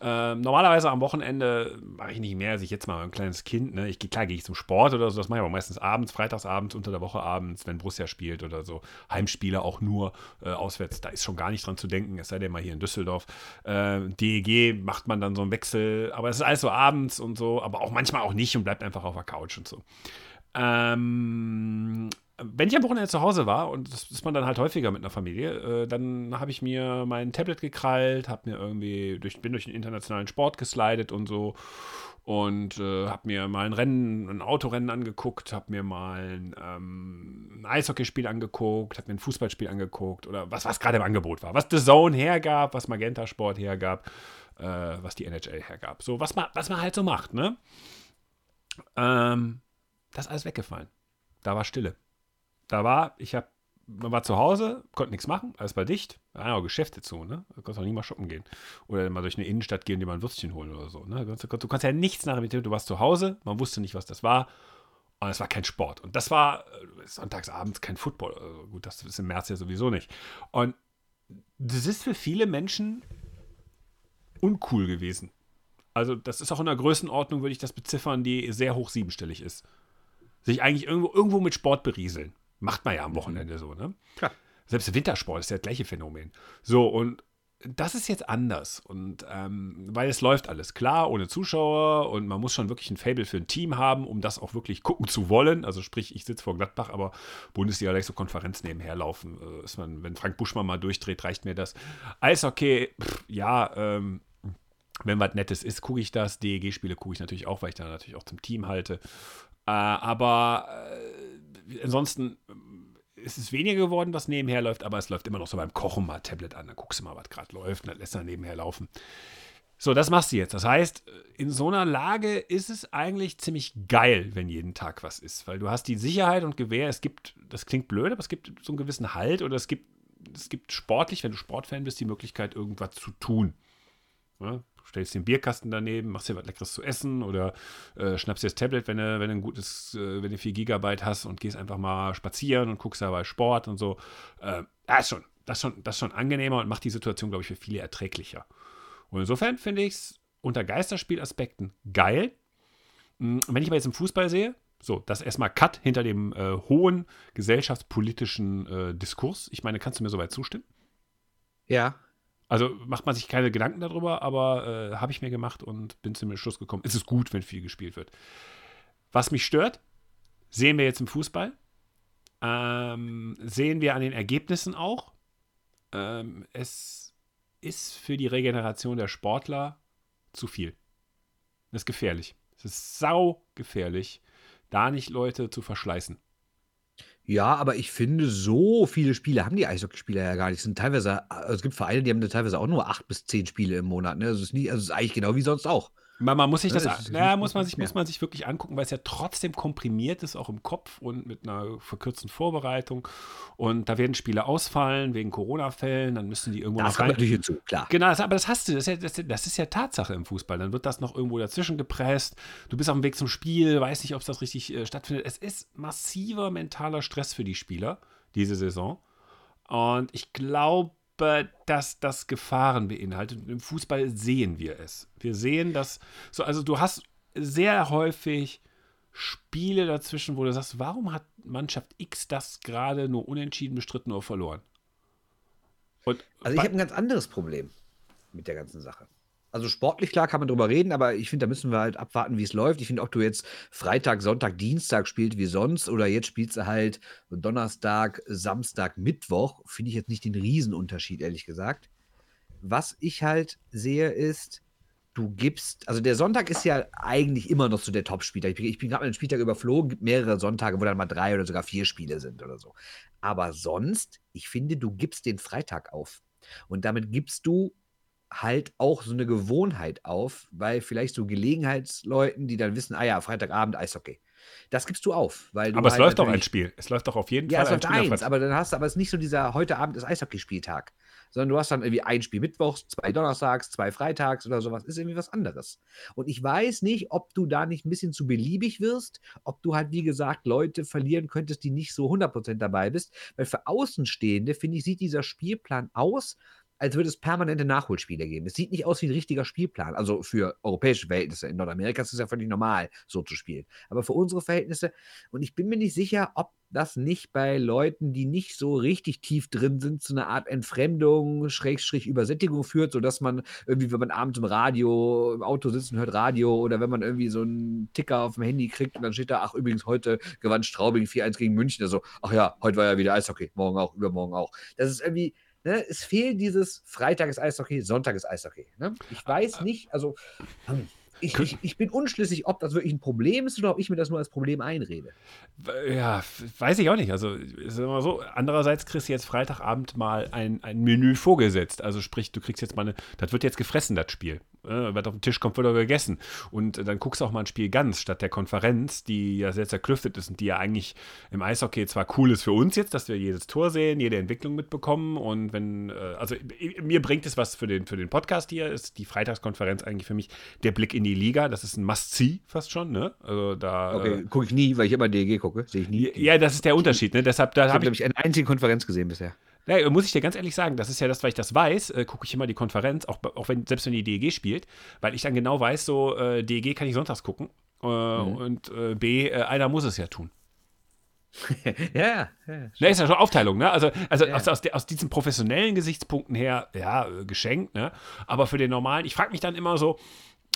Ähm, normalerweise am Wochenende mache ich nicht mehr, als ich jetzt mal ein kleines Kind, ne? Ich, klar gehe ich zum Sport oder so, das mache ich aber meistens abends, freitagsabends, unter der Woche abends, wenn Borussia spielt oder so. Heimspiele auch nur äh, auswärts, da ist schon gar nicht dran zu denken, es sei denn mal hier in Düsseldorf. Äh, DEG macht man dann so einen Wechsel, aber es ist alles so abends und so, aber auch manchmal auch nicht und bleibt einfach auf der Couch und so. Ähm, wenn ich am Wochenende zu Hause war, und das ist man dann halt häufiger mit einer Familie, äh, dann habe ich mir mein Tablet gekrallt, habe mir irgendwie durch, bin durch den internationalen Sport geslidet und so und äh, habe mir mal ein Rennen, ein Autorennen angeguckt, habe mir mal ein, ähm, ein Eishockeyspiel angeguckt, habe mir ein Fußballspiel angeguckt oder was, was gerade im Angebot war, was The Zone hergab, was Magenta Sport hergab, äh, was die NHL hergab. So, was man, was man halt so macht, ne? Ähm, das ist alles weggefallen. Da war Stille. Da war, ich habe, man war zu Hause, konnte nichts machen, alles war dicht, da waren Geschäfte zu, ne? Du konntest auch nicht mal shoppen gehen. Oder mal durch eine Innenstadt gehen, dir mal ein Würstchen holen oder so, ne? Du, du konntest ja nichts nachher, du warst zu Hause, man wusste nicht, was das war. Und es war kein Sport. Und das war äh, sonntagsabends kein Football. Also gut, das ist im März ja sowieso nicht. Und das ist für viele Menschen uncool gewesen. Also, das ist auch in einer Größenordnung, würde ich das beziffern, die sehr hoch siebenstellig ist Sich eigentlich irgendwo, irgendwo mit Sport berieseln. Macht man ja am Wochenende so, ne? Klar. Selbst Wintersport ist ja das gleiche Phänomen. So, und das ist jetzt anders. Und ähm, weil es läuft alles klar, ohne Zuschauer und man muss schon wirklich ein Fable für ein Team haben, um das auch wirklich gucken zu wollen. Also sprich, ich sitze vor Gladbach, aber Bundesliga gleich so Konferenz nebenher laufen. Äh, ist man, wenn Frank Buschmann mal durchdreht, reicht mir das. Eishockey, pff, ja, ähm, wenn was Nettes ist, gucke ich das. DEG-Spiele gucke ich natürlich auch, weil ich da natürlich auch zum Team halte. Äh, aber äh, ansonsten ist es weniger geworden, was nebenher läuft, aber es läuft immer noch so beim Kochen mal Tablet an. Dann guckst du mal, was gerade läuft und dann lässt er nebenher laufen. So, das machst du jetzt. Das heißt, in so einer Lage ist es eigentlich ziemlich geil, wenn jeden Tag was ist, weil du hast die Sicherheit und Gewähr. Es gibt, das klingt blöd, aber es gibt so einen gewissen Halt oder es gibt, es gibt sportlich, wenn du Sportfan bist, die Möglichkeit, irgendwas zu tun. Ja, stellst den Bierkasten daneben, machst dir was Leckeres zu essen oder äh, schnappst dir das Tablet, wenn du, wenn du ein gutes, äh, wenn du 4 Gigabyte hast und gehst einfach mal spazieren und guckst dabei Sport und so. Äh, das, ist schon, das, ist schon, das ist schon angenehmer und macht die Situation, glaube ich, für viele erträglicher. Und insofern finde ich es unter Geisterspielaspekten geil. Und wenn ich mal jetzt im Fußball sehe, so, das erstmal Cut hinter dem äh, hohen gesellschaftspolitischen äh, Diskurs. Ich meine, kannst du mir soweit zustimmen? Ja, also macht man sich keine Gedanken darüber, aber äh, habe ich mir gemacht und bin zu dem Schluss gekommen, es ist gut, wenn viel gespielt wird. Was mich stört, sehen wir jetzt im Fußball, ähm, sehen wir an den Ergebnissen auch. Ähm, es ist für die Regeneration der Sportler zu viel. Das ist gefährlich. Es ist sau gefährlich, da nicht Leute zu verschleißen. Ja, aber ich finde, so viele Spiele haben die Eishockeyspieler ja gar nicht. Es sind teilweise, also es gibt Vereine, die haben teilweise auch nur acht bis zehn Spiele im Monat. Ne? Also es ist, nie, also es ist eigentlich genau wie sonst auch. Man, man muss sich das, Ja, das naja, nicht- muss man sich, muss man sich wirklich angucken, weil es ja trotzdem komprimiert ist, auch im Kopf und mit einer verkürzten Vorbereitung. Und da werden Spiele ausfallen wegen Corona-Fällen, dann müssen die irgendwo Das noch rein. natürlich hinzu, klar. Genau, das, aber das hast du, das ist, ja, das, das ist ja Tatsache im Fußball. Dann wird das noch irgendwo dazwischen gepresst. Du bist auf dem Weg zum Spiel, weißt nicht, ob es das richtig äh, stattfindet. Es ist massiver mentaler Stress für die Spieler diese Saison. Und ich glaube, dass das Gefahren beinhaltet. Und Im Fußball sehen wir es. Wir sehen das so, also du hast sehr häufig Spiele dazwischen, wo du sagst, warum hat Mannschaft X das gerade nur unentschieden bestritten oder verloren? Und Also ich habe ein ganz anderes Problem mit der ganzen Sache. Also sportlich klar kann man drüber reden, aber ich finde, da müssen wir halt abwarten, wie es läuft. Ich finde, ob du jetzt Freitag, Sonntag, Dienstag spielst wie sonst oder jetzt spielst du halt Donnerstag, Samstag, Mittwoch, finde ich jetzt nicht den Riesenunterschied, ehrlich gesagt. Was ich halt sehe, ist, du gibst, also der Sonntag ist ja eigentlich immer noch so der Top-Spieltag. Ich bin, bin gerade mal den Spieltag überflogen, gibt mehrere Sonntage, wo dann mal drei oder sogar vier Spiele sind oder so. Aber sonst, ich finde, du gibst den Freitag auf. Und damit gibst du halt auch so eine Gewohnheit auf, weil vielleicht so Gelegenheitsleuten, die dann wissen, ah ja, Freitagabend Eishockey. Das gibst du auf. Weil du aber es halt läuft doch ein Spiel. Es läuft doch auf jeden ja, es Fall ein läuft Spiel. auf eins, aber dann hast du, aber es ist nicht so dieser, heute Abend ist Eishockeyspieltag, sondern du hast dann irgendwie ein Spiel mittwochs, zwei donnerstags, zwei freitags oder sowas, ist irgendwie was anderes. Und ich weiß nicht, ob du da nicht ein bisschen zu beliebig wirst, ob du halt, wie gesagt, Leute verlieren könntest, die nicht so 100% dabei bist, weil für Außenstehende, finde ich, sieht dieser Spielplan aus, als würde es permanente Nachholspiele geben. Es sieht nicht aus wie ein richtiger Spielplan. Also für europäische Verhältnisse. In Nordamerika ist es ja völlig normal, so zu spielen. Aber für unsere Verhältnisse, und ich bin mir nicht sicher, ob das nicht bei Leuten, die nicht so richtig tief drin sind, zu einer Art Entfremdung, Schrägstrich Übersättigung führt, sodass man irgendwie, wenn man abends im Radio, im Auto sitzt und hört Radio oder wenn man irgendwie so einen Ticker auf dem Handy kriegt und dann steht da, ach übrigens, heute gewann Straubing 4-1 gegen München. Also, ach ja, heute war ja wieder Eishockey, morgen auch, übermorgen auch. Das ist irgendwie, ne, es fehlt dieses Freitag ist Eishockey, Sonntag ist Eishockey. Ne? Ich weiß nicht, also hm, ich, ich, ich bin unschlüssig, ob das wirklich ein Problem ist oder ob ich mir das nur als Problem einrede. Ja, weiß ich auch nicht. Also, ist immer so. Andererseits kriegst du jetzt Freitagabend mal ein, ein Menü vorgesetzt. Also, sprich, du kriegst jetzt mal eine, das wird jetzt gefressen, das Spiel. Äh, was auf den Tisch kommt, wird auch gegessen. Und äh, dann guckst du auch mal ein Spiel ganz statt der Konferenz, die ja sehr zerklüftet ist und die ja eigentlich im Eishockey zwar cool ist für uns jetzt, dass wir jedes Tor sehen, jede Entwicklung mitbekommen. Und wenn, äh, also mir bringt es was für den, für den Podcast hier, ist die Freitagskonferenz eigentlich für mich der Blick in die Liga. Das ist ein Must-See fast schon, ne? Also da. Okay, Äh, gucke ich nie, weil ich immer DEG gucke. Sehe ich nie. ja, das ist der Unterschied, ne? Deshalb, da ich habe, habe glaube ich, ich, eine einzige Konferenz gesehen bisher. Ja, muss ich dir ganz ehrlich sagen, das ist ja das, weil ich das weiß, äh, gucke ich immer die Konferenz, auch, auch wenn, selbst wenn die DEG spielt, weil ich dann genau weiß, so, äh, DEG kann ich sonntags gucken äh, und äh, B, äh, einer muss es ja tun. ja, ja. Ne, ist ja schon Aufteilung, ne? Also, also Ja. aus, aus, aus diesen professionellen Gesichtspunkten her, ja, äh, geschenkt, ne? Aber für den normalen, ich frage mich dann immer so,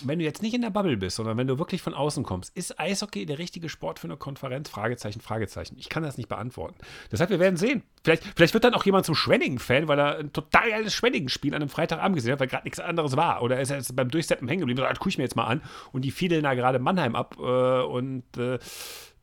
wenn du jetzt nicht in der Bubble bist, sondern wenn du wirklich von außen kommst, ist Eishockey der richtige Sport für eine Konferenz? Fragezeichen, Fragezeichen. Ich kann das nicht beantworten. Deshalb, wir werden sehen. Vielleicht, vielleicht wird dann auch jemand zum Schwenningen-Fan, weil er ein total geiles Schwenningen-Spiel an einem Freitagabend gesehen hat, weil gerade nichts anderes war. Oder ist er jetzt beim Durchseppen hängen geblieben und sagt, guck ich mir jetzt mal an. Und die fiedeln da gerade Mannheim ab äh, und äh,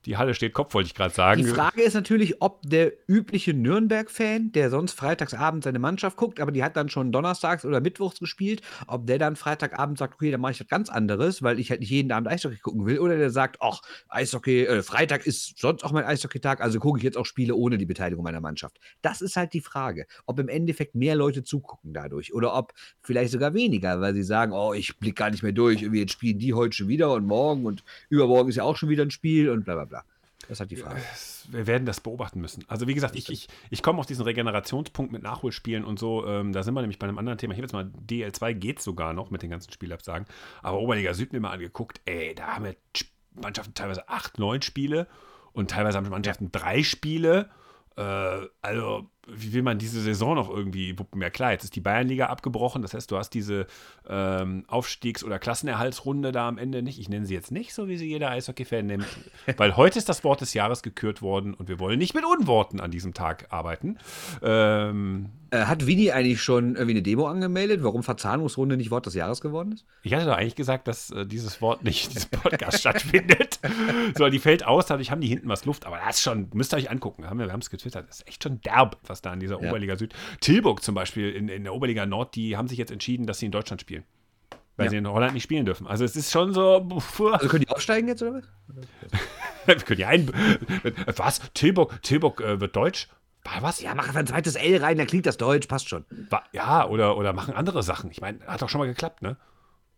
die Halle steht Kopf, wollte ich gerade sagen. Die Frage ist natürlich, ob der übliche Nürnberg-Fan, der sonst freitagsabend seine Mannschaft guckt, aber die hat dann schon donnerstags oder mittwochs gespielt, ob der dann freitagabend sagt, okay, dann mache ich was ganz anderes, weil ich halt nicht jeden Abend Eishockey gucken will, oder der sagt, ach, Eishockey, äh, Freitag ist sonst auch mein Eishockey-Tag, also gucke ich jetzt auch Spiele ohne die Beteiligung meiner Mannschaft. Das ist halt die Frage, ob im Endeffekt mehr Leute zugucken dadurch oder ob vielleicht sogar weniger, weil sie sagen, oh, ich blick gar nicht mehr durch, irgendwie jetzt spielen die heute schon wieder und morgen und übermorgen ist ja auch schon wieder ein Spiel und bla bla bla. Das ist halt die Frage. wir werden das beobachten müssen. Also wie gesagt, ich, ich, ich komme auf diesen Regenerationspunkt mit Nachholspielen und so. Ähm, da sind wir nämlich bei einem anderen Thema. Ich habe jetzt mal DL2 geht sogar noch mit den ganzen Spielabsagen. Aber Oberliga Süd mir mal angeguckt. Ey, da haben wir Sch- Mannschaften teilweise acht, neun Spiele und teilweise haben Mannschaften drei Spiele. Äh, also wie will man diese Saison noch irgendwie wuppen? Ja klar, jetzt ist die Bayernliga abgebrochen. Das heißt, du hast diese ähm, Aufstiegs- oder Klassenerhaltsrunde da am Ende nicht. Ich nenne sie jetzt nicht so, wie sie jeder Eishockey-Fan nennt. Weil heute ist das Wort des Jahres gekürt worden und wir wollen nicht mit Unworten an diesem Tag arbeiten. Ähm, Äh, hat Vini eigentlich schon irgendwie eine Demo angemeldet, warum Verzahnungsrunde nicht Wort des Jahres geworden ist? ich hatte doch eigentlich gesagt, dass äh, dieses Wort nicht in diesem Podcast stattfindet. So, die fällt aus, dadurch haben die hinten was Luft. Aber das ist schon, müsst ihr euch angucken. Haben wir wir haben es getwittert. Das ist echt schon derb, was da in dieser Ja. Oberliga Süd. Tilburg zum Beispiel in, in der Oberliga Nord, die haben sich jetzt entschieden, dass sie in Deutschland spielen. Weil Ja. sie in Holland nicht spielen dürfen. Also es ist schon so. Also können die aufsteigen jetzt oder was? wir können ja ein. Was? Tilburg, Tilburg äh, wird Deutsch? War was? Ja, mach einfach ein zweites L rein, dann klingt das Deutsch, passt schon. Ja, oder, oder machen andere Sachen. Ich meine, hat doch schon mal geklappt, ne?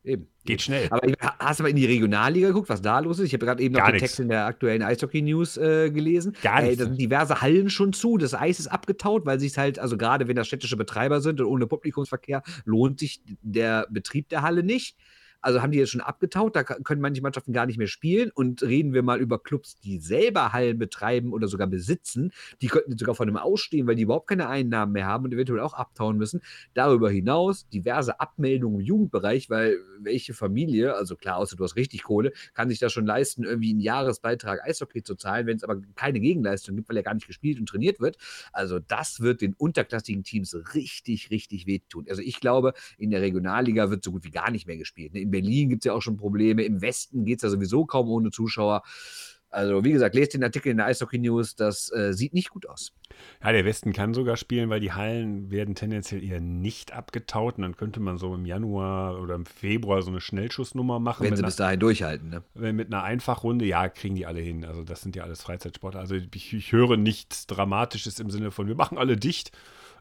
Eben. Geht schnell. Aber hast du mal in die Regionalliga geguckt, was da los ist? Ich habe gerade eben noch Gar den nix. Text in der aktuellen Eishockey-News äh, gelesen. Gar nichts. da sind diverse Hallen schon zu, das Eis ist abgetaut, weil sich halt, also gerade wenn das städtische Betreiber sind und ohne Publikumsverkehr, lohnt sich der Betrieb der Halle nicht. Also haben die jetzt schon abgetaut, da können manche Mannschaften gar nicht mehr spielen. Und reden wir mal über Clubs, die selber Hallen betreiben oder sogar besitzen, die könnten sogar von einem ausstehen, weil die überhaupt keine Einnahmen mehr haben und eventuell auch abtauen müssen. Darüber hinaus diverse Abmeldungen im Jugendbereich, weil welche Familie, also klar, außer du hast richtig Kohle, kann sich das schon leisten, irgendwie einen Jahresbeitrag Eishockey zu zahlen, wenn es aber keine Gegenleistung gibt, weil er gar nicht gespielt und trainiert wird. Also das wird den unterklassigen Teams richtig, richtig wehtun. Also ich glaube, in der Regionalliga wird so gut wie gar nicht mehr gespielt. In Berlin gibt es ja auch schon Probleme, im Westen geht es ja sowieso kaum ohne Zuschauer. Also wie gesagt, lest den Artikel in der Eishockey News, das äh, sieht nicht gut aus. Ja, der Westen kann sogar spielen, weil die Hallen werden tendenziell eher nicht abgetaut. Und dann könnte man so im Januar oder im Februar so eine Schnellschussnummer machen. Wenn sie einer- bis dahin durchhalten. Ne? Wenn mit einer Einfachrunde, ja, kriegen die alle hin. Also das sind ja alles Freizeitsportler. Also ich, ich höre nichts Dramatisches im Sinne von, wir machen alle dicht,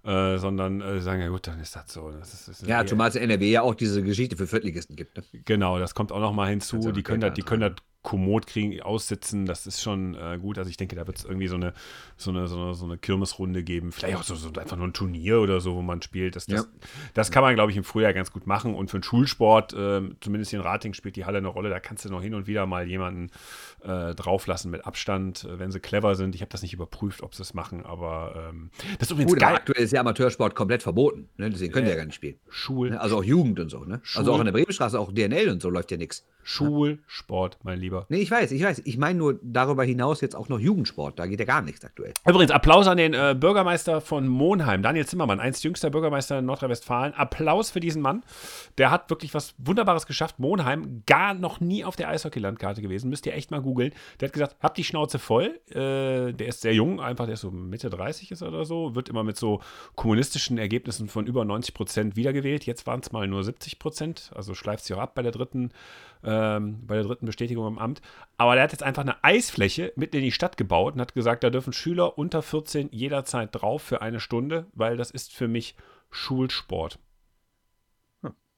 äh, sondern äh, sagen, ja gut, dann ist das so. Das ist, das ist Ja, zumal es in NRW ja auch diese Geschichte für Viertligisten gibt. Ne? Genau, das kommt auch noch mal hinzu. Die können, das, die können das kommod kriegen, aussitzen. Das ist schon äh, gut. Also ich denke, da wird es irgendwie so eine, so, eine, so, eine, so eine Kirmesrunde geben. Vielleicht auch so, so einfach nur ein Turnier oder so, wo man spielt. Das, das, Ja. das kann man, glaube ich, im Frühjahr ganz gut machen. Und für den Schulsport, ähm, zumindest hier in Rating, spielt die Halle eine Rolle. Da kannst du noch hin und wieder mal jemanden äh, drauflassen mit Abstand, äh, wenn sie clever sind. Ich habe das nicht überprüft, ob sie es machen, aber ähm, das ist übrigens Gut, geil. aktuell ist ja Amateursport komplett verboten. Ne? Deswegen können die ja gar nicht spielen. Schul, Ne? Also auch Jugend und so. Ne? Also auch in der Bremenstraße, auch DNL und so läuft ja nichts. Schulsport, mein Lieber. Nee, ich weiß, ich weiß. Ich meine nur darüber hinaus jetzt auch noch Jugendsport. Da geht ja gar nichts aktuell. Übrigens, Applaus an den äh, Bürgermeister von Monheim, Daniel Zimmermann, einst jüngster Bürgermeister in Nordrhein-Westfalen. Applaus für diesen Mann. Der hat wirklich was Wunderbares geschafft. Monheim, gar noch nie auf der Eishockey-Landkarte gewesen. Müsst ihr echt mal googeln. Der hat gesagt, habt die Schnauze voll. Äh, der ist sehr jung, einfach, der ist so Mitte 30 ist oder so. Wird immer mit so kommunistischen Ergebnissen von über 90 Prozent wiedergewählt. Jetzt waren es mal nur 70 Prozent. Also schleift sich auch ab bei der dritten ähm, bei der dritten Bestätigung im Amt. Aber der hat jetzt einfach eine Eisfläche mitten in die Stadt gebaut und hat gesagt, da dürfen Schüler unter 14 jederzeit drauf für eine Stunde, weil das ist für mich Schulsport.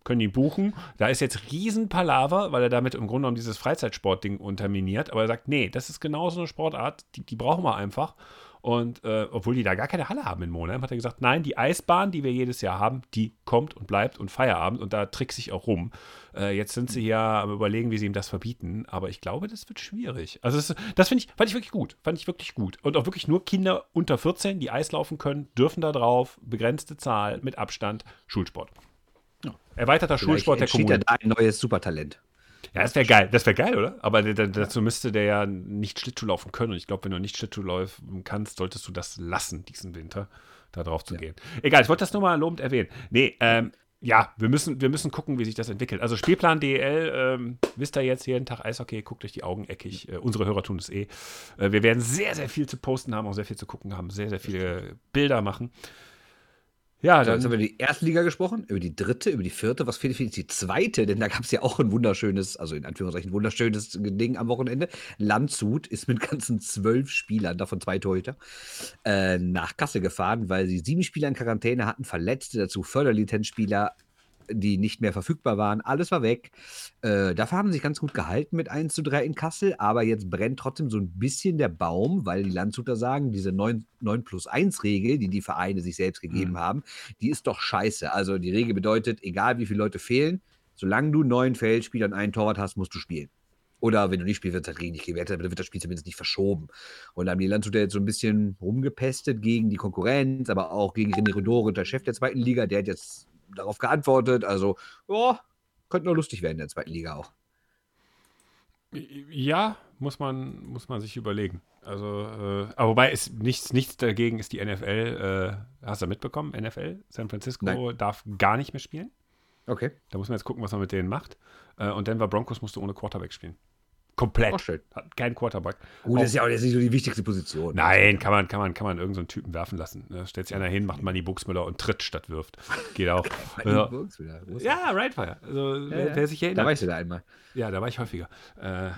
Können die buchen. Da ist jetzt Riesenpalaver, weil er damit im Grunde genommen dieses Freizeitsportding unterminiert. Aber er sagt, nee, das ist genauso eine Sportart, die, die brauchen wir einfach. Und äh, obwohl die da gar keine Halle haben in Monheim, hat er gesagt, nein, die Eisbahn, die wir jedes Jahr haben, die kommt und bleibt und Feierabend und da trickst sich auch rum. Äh, jetzt sind sie ja am überlegen, wie sie ihm das verbieten, aber ich glaube, das wird schwierig. Also das, das finde ich, fand ich wirklich gut, fand ich wirklich gut. Und auch wirklich nur Kinder unter 14, die Eis laufen können, dürfen da drauf, begrenzte Zahl, mit Abstand, Schulsport. Ja. Erweiterter Vielleicht Schulsport der Kommune. da ein neues Supertalent. Ja, das wäre geil. Das wäre geil, oder? Aber dazu müsste der ja nicht Schlittschuh laufen können. Und ich glaube, wenn du nicht Schlittschuh laufen kannst, solltest du das lassen, diesen Winter, da drauf zu ja. gehen. Egal, ich wollte das nur mal lobend erwähnen. Nee, ähm, ja, wir müssen, wir müssen gucken, wie sich das entwickelt. Also Spielplan DL, ähm, wisst ihr jetzt jeden Tag Eishockey, guckt euch die Augen eckig. Äh, unsere Hörer tun es eh. Äh, wir werden sehr, sehr viel zu posten haben, auch sehr viel zu gucken haben, sehr, sehr viele Bilder machen. Ja, dann. Jetzt haben wir über die erste Liga gesprochen, über die dritte, über die vierte. Was fehlt jetzt die zweite? Denn da gab es ja auch ein wunderschönes, also in Anführungszeichen wunderschönes Ding am Wochenende. Landshut ist mit ganzen zwölf Spielern, davon zwei Torhüter, äh, nach Kassel gefahren, weil sie sieben Spieler in Quarantäne hatten, Verletzte, dazu Förderlizenzspieler, die nicht mehr verfügbar waren. Alles war weg. Äh, dafür haben sie sich ganz gut gehalten mit 1 zu 3 in Kassel, aber jetzt brennt trotzdem so ein bisschen der Baum, weil die Landshuter sagen, diese 9, 9 plus 1 Regel, die die Vereine sich selbst gegeben mhm. haben, die ist doch scheiße. Also die Regel bedeutet, egal wie viele Leute fehlen, solange du neun Feldspieler und einen Torwart hast, musst du spielen. Oder wenn du nicht spielst, wird es halt richtig gewertet, aber dann wird das Spiel zumindest nicht verschoben. Und da haben die Landshuter jetzt so ein bisschen rumgepestet gegen die Konkurrenz, aber auch gegen René Rodore, der Chef der zweiten Liga, der hat jetzt darauf geantwortet. Also, ja, könnte nur lustig werden in der zweiten Liga auch. Ja, muss man, muss man sich überlegen. Also, äh, aber wobei ist nichts, nichts dagegen ist die NFL, äh, hast du mitbekommen? NFL, San Francisco Nein. darf gar nicht mehr spielen. Okay. Da muss man jetzt gucken, was man mit denen macht. Äh, und Denver Broncos musste ohne Quarterback spielen. Komplett. Auch schön. Hat kein Quarterback. Gut, das ist ja auch nicht so die wichtigste Position. Nein, kann man, kann man, kann man irgendeinen so Typen werfen lassen. Ne? Stellt sich einer hin, macht Manny Buchsmüller und tritt statt wirft. Geht auch. also, ja, Rightfire. Also, ja, wer, wer, sich erinnert. Da warst du da einmal. Ja, da war ich häufiger. Äh,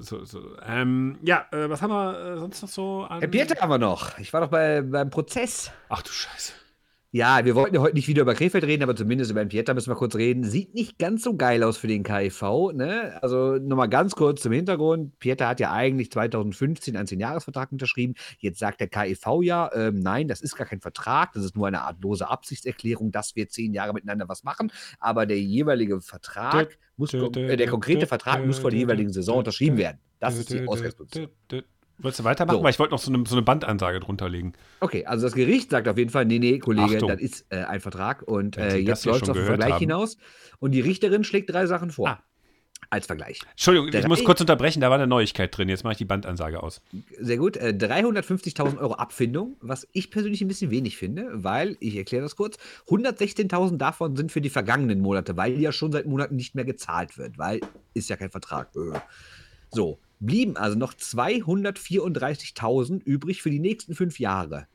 so, so. Ähm, ja, äh, was haben wir äh, sonst noch so an. Herr Pieter haben wir noch. Ich war doch bei, beim Prozess. Ach du Scheiße. Ja, wir wollten ja heute nicht wieder über Krefeld reden, aber zumindest über den Pieter müssen wir kurz reden. Sieht nicht ganz so geil aus für den KIV. Ne? Also nochmal ganz kurz zum Hintergrund. Pieter hat ja eigentlich 2015 einen 10-Jahres-Vertrag unterschrieben. Jetzt sagt der KIV ja, ähm, nein, das ist gar kein Vertrag, das ist nur eine Art lose Absichtserklärung, dass wir zehn Jahre miteinander was machen. Aber der jeweilige Vertrag muss, äh, der konkrete Vertrag muss vor der jeweiligen Saison unterschrieben werden. Das ist die Ausgangsposition. Wolltest du weitermachen? So. Weil ich wollte noch so eine, so eine, Bandansage drunter legen. Okay, also das Gericht sagt auf jeden Fall, nee, nee, Kollege, Achtung. das ist äh, ein Vertrag und äh, jetzt läuft es auf den Vergleich haben. hinaus. Und die Richterin schlägt drei Sachen vor. Ah. Als Vergleich. Entschuldigung, ich muss kurz unterbrechen, da war eine Neuigkeit drin. Jetzt mache ich die Bandansage aus. Sehr gut. Äh, 350.000 Euro Abfindung, was ich persönlich ein bisschen wenig finde, weil, ich erkläre das kurz, 116.000 davon sind für die vergangenen Monate, weil ja schon seit Monaten nicht mehr gezahlt wird, weil ist ja kein Vertrag. Äh. So, blieben also noch 234.000 übrig für die nächsten fünf Jahre.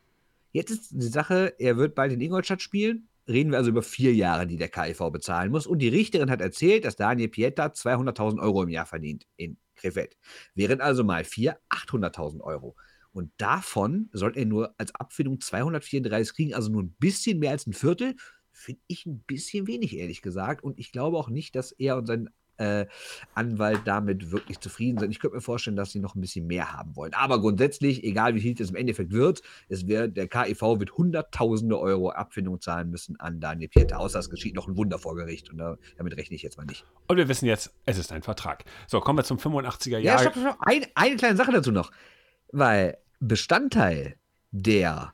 Jetzt ist die Sache, er wird bald in Ingolstadt spielen. Reden wir also über vier Jahre, die der KIV bezahlen muss. Und die Richterin hat erzählt, dass Daniel Pieta 200.000 Euro im Jahr verdient in Krefeld. Wären also mal vier 800.000 Euro. Und davon soll er nur als Abfindung 234 kriegen, also nur ein bisschen mehr als ein Viertel. Finde ich ein bisschen wenig, ehrlich gesagt. Und ich glaube auch nicht, dass er und sein äh, Anwalt damit wirklich zufrieden sind. Ich könnte mir vorstellen, dass sie noch ein bisschen mehr haben wollen. Aber grundsätzlich, egal wie viel es im Endeffekt wird, es wird der KIV wird Hunderttausende Euro Abfindung zahlen müssen an Daniel Pieter. Außer es geschieht noch ein Wunder vor Gericht und da, damit rechne ich jetzt mal nicht. Und wir wissen jetzt, es ist ein Vertrag. So, kommen wir zum 85er Jahr. Ja, stopp, stopp, Ein, eine kleine Sache dazu noch. Weil Bestandteil der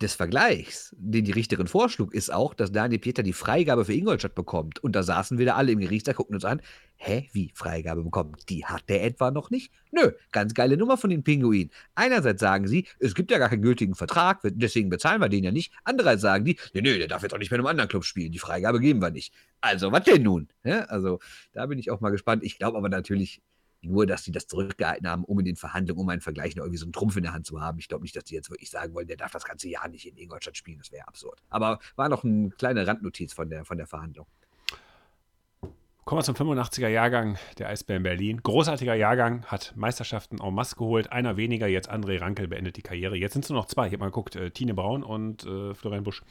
des Vergleichs, den die Richterin vorschlug, ist auch, dass Daniel Peter die Freigabe für Ingolstadt bekommt. Und da saßen wir da alle im Gerichtssaal, guckten uns an. Hä, wie Freigabe bekommen? Die hat der etwa noch nicht? Nö, ganz geile Nummer von den Pinguinen. Einerseits sagen sie, es gibt ja gar keinen gültigen Vertrag, deswegen bezahlen wir den ja nicht. Andererseits sagen die, nö, nö, der darf jetzt auch nicht mehr in einem anderen Club spielen. Die Freigabe geben wir nicht. Also, was denn nun? Ja, also, da bin ich auch mal gespannt. Ich glaube aber natürlich, nur, dass sie das zurückgehalten haben, um in den Verhandlungen, um einen Vergleich noch irgendwie so einen Trumpf in der Hand zu haben. Ich glaube nicht, dass die jetzt wirklich sagen wollen, der darf das ganze Jahr nicht in Ingolstadt spielen. Das wäre absurd. Aber war noch eine kleine Randnotiz von der, von der Verhandlung. Kommen wir zum 85er Jahrgang der Eisbären Berlin. Großartiger Jahrgang, hat Meisterschaften en masse geholt. Einer weniger, jetzt André Rankel beendet die Karriere. Jetzt sind es nur noch zwei. Ich habe mal geguckt, äh, Tine Braun und äh, Florian Busch.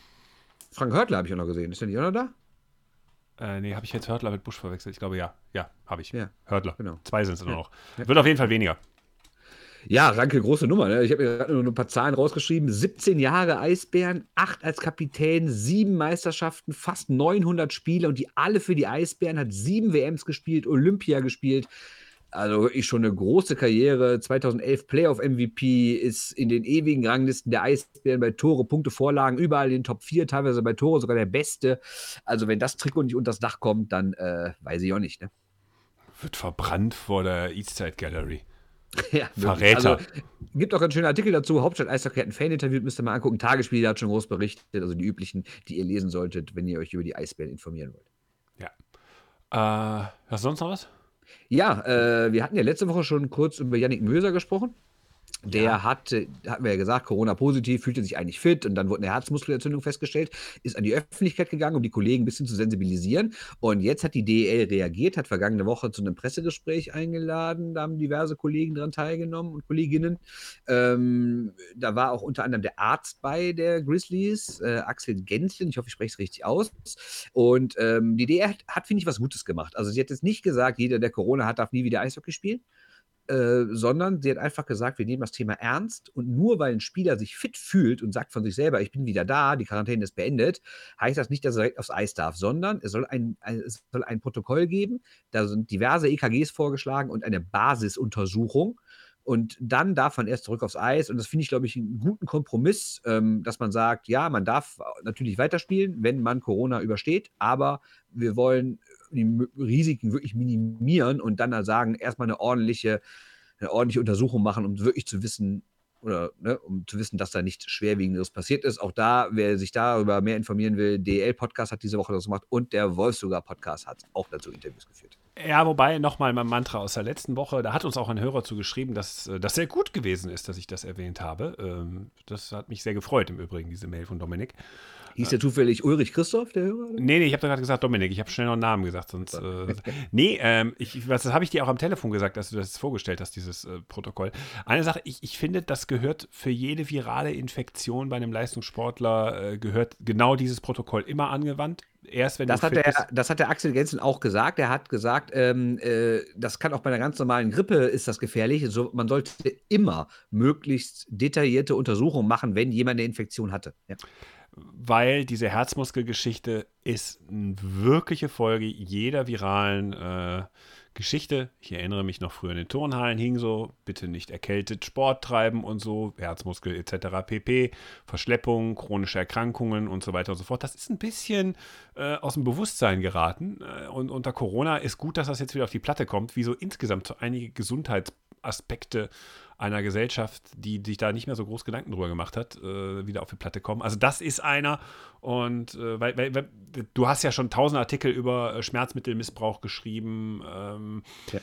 Frank Hörtler habe ich auch noch gesehen. Ist der nicht auch noch da? Äh, nee, habe ich jetzt Hörtler mit Busch verwechselt? Ich glaube ja. Ja, habe ich. Ja, Hörtler. Genau. Zwei sind es nur noch. Wird auf jeden Fall weniger. Ja, Ranke, große Nummer. Ne? Ich habe mir gerade nur ein paar Zahlen rausgeschrieben. 17 Jahre Eisbären, 8 als Kapitän, 7 Meisterschaften, fast 900 Spiele und die alle für die Eisbären, hat 7 WMs gespielt, Olympia gespielt. Also wirklich schon eine große Karriere. 2011 Playoff-MVP, ist in den ewigen Ranglisten der Eisbären bei Tore, Punkte, Vorlagen, überall in den Top 4, teilweise bei Tore sogar der Beste. Also wenn das Trikot nicht unter das Dach kommt, dann äh, weiß ich auch nicht. Ne? Wird verbrannt vor der Eastside Gallery. Ja, Verräter. Also, gibt auch einen schönen Artikel dazu. Hauptstadt Eishockey hat einen Fan interviewt, müsst ihr mal angucken. Tagesspiel hat schon groß berichtet, also die üblichen, die ihr lesen solltet, wenn ihr euch über die Eisbären informieren wollt. Ja. Äh, hast du sonst noch was? Ja, äh, wir hatten ja letzte Woche schon kurz über Yannick Möser gesprochen. Der ja. hat, hatten wir ja gesagt, Corona-positiv, fühlte sich eigentlich fit und dann wurde eine Herzmuskelentzündung festgestellt, ist an die Öffentlichkeit gegangen, um die Kollegen ein bisschen zu sensibilisieren. Und jetzt hat die DEL reagiert, hat vergangene Woche zu einem Pressegespräch eingeladen, da haben diverse Kollegen daran teilgenommen und Kolleginnen. Ähm, da war auch unter anderem der Arzt bei der Grizzlies, äh, Axel Gänzchen, ich hoffe, ich spreche es richtig aus. Und ähm, die DEL hat, hat finde ich, was Gutes gemacht. Also sie hat jetzt nicht gesagt, jeder, der Corona hat, darf nie wieder Eishockey spielen äh, sondern sie hat einfach gesagt, wir nehmen das Thema ernst und nur weil ein Spieler sich fit fühlt und sagt von sich selber, ich bin wieder da, die Quarantäne ist beendet, heißt das nicht, dass er direkt aufs Eis darf, sondern es soll ein, ein, es soll ein Protokoll geben, da sind diverse EKGs vorgeschlagen und eine Basisuntersuchung. Und dann darf man erst zurück aufs Eis. Und das finde ich, glaube ich, einen guten Kompromiss, ähm, dass man sagt, ja, man darf natürlich weiterspielen, wenn man Corona übersteht, aber wir wollen die Risiken wirklich minimieren und dann sagen, erstmal eine ordentliche, eine ordentliche Untersuchung machen, um wirklich zu wissen, oder ne, um zu wissen, dass da nichts Schwerwiegendes passiert ist. Auch da, wer sich darüber mehr informieren will, DL-Podcast hat diese Woche das gemacht und der Wolfsugar-Podcast hat auch dazu Interviews geführt. Ja, wobei nochmal mein Mantra aus der letzten Woche, da hat uns auch ein Hörer zugeschrieben, dass äh, das sehr gut gewesen ist, dass ich das erwähnt habe. Ähm, das hat mich sehr gefreut im Übrigen, diese Mail von Dominik. Hieß der zufällig Ulrich Christoph, der Hörer? Nee, nee, ich habe gerade gesagt Dominik. Ich habe schnell noch einen Namen gesagt. Sonst, äh, nee, ähm, ich, was, das habe ich dir auch am Telefon gesagt, als du das vorgestellt hast, dieses äh, Protokoll. Eine Sache, ich, ich finde, das gehört für jede virale Infektion bei einem Leistungssportler, äh, gehört genau dieses Protokoll immer angewandt. Erst wenn das, hat der, das hat der Axel Gensen auch gesagt. Er hat gesagt, ähm, äh, das kann auch bei einer ganz normalen Grippe ist das gefährlich. So, man sollte immer möglichst detaillierte Untersuchungen machen, wenn jemand eine Infektion hatte. Ja weil diese Herzmuskelgeschichte ist eine wirkliche Folge jeder viralen äh, Geschichte. Ich erinnere mich noch früher in den Turnhallen hing so, bitte nicht erkältet Sport treiben und so, Herzmuskel etc. pp, Verschleppung, chronische Erkrankungen und so weiter und so fort. Das ist ein bisschen äh, aus dem Bewusstsein geraten äh, und unter Corona ist gut, dass das jetzt wieder auf die Platte kommt, wie so insgesamt so einige Gesundheitsaspekte einer Gesellschaft, die sich da nicht mehr so groß Gedanken drüber gemacht hat, äh, wieder auf die Platte kommen. Also das ist einer und äh, weil, weil, weil, du hast ja schon tausend Artikel über äh, Schmerzmittelmissbrauch geschrieben. Ähm, ja.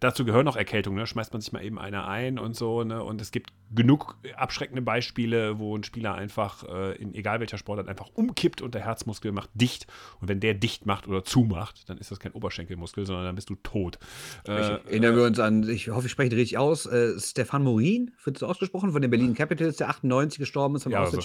Dazu gehören noch Erkältungen, ne? schmeißt man sich mal eben eine ein und so. Ne? Und es gibt genug abschreckende Beispiele, wo ein Spieler einfach äh, in egal welcher Sportart einfach umkippt und der Herzmuskel macht dicht. Und wenn der dicht macht oder zumacht, dann ist das kein Oberschenkelmuskel, sondern dann bist du tot. Äh, erinnern wir uns an, ich hoffe, ich spreche richtig aus, äh, Stefan Morin, wird so ausgesprochen, von den Berlin Capitals, der 98 gestorben ist beim ja, also.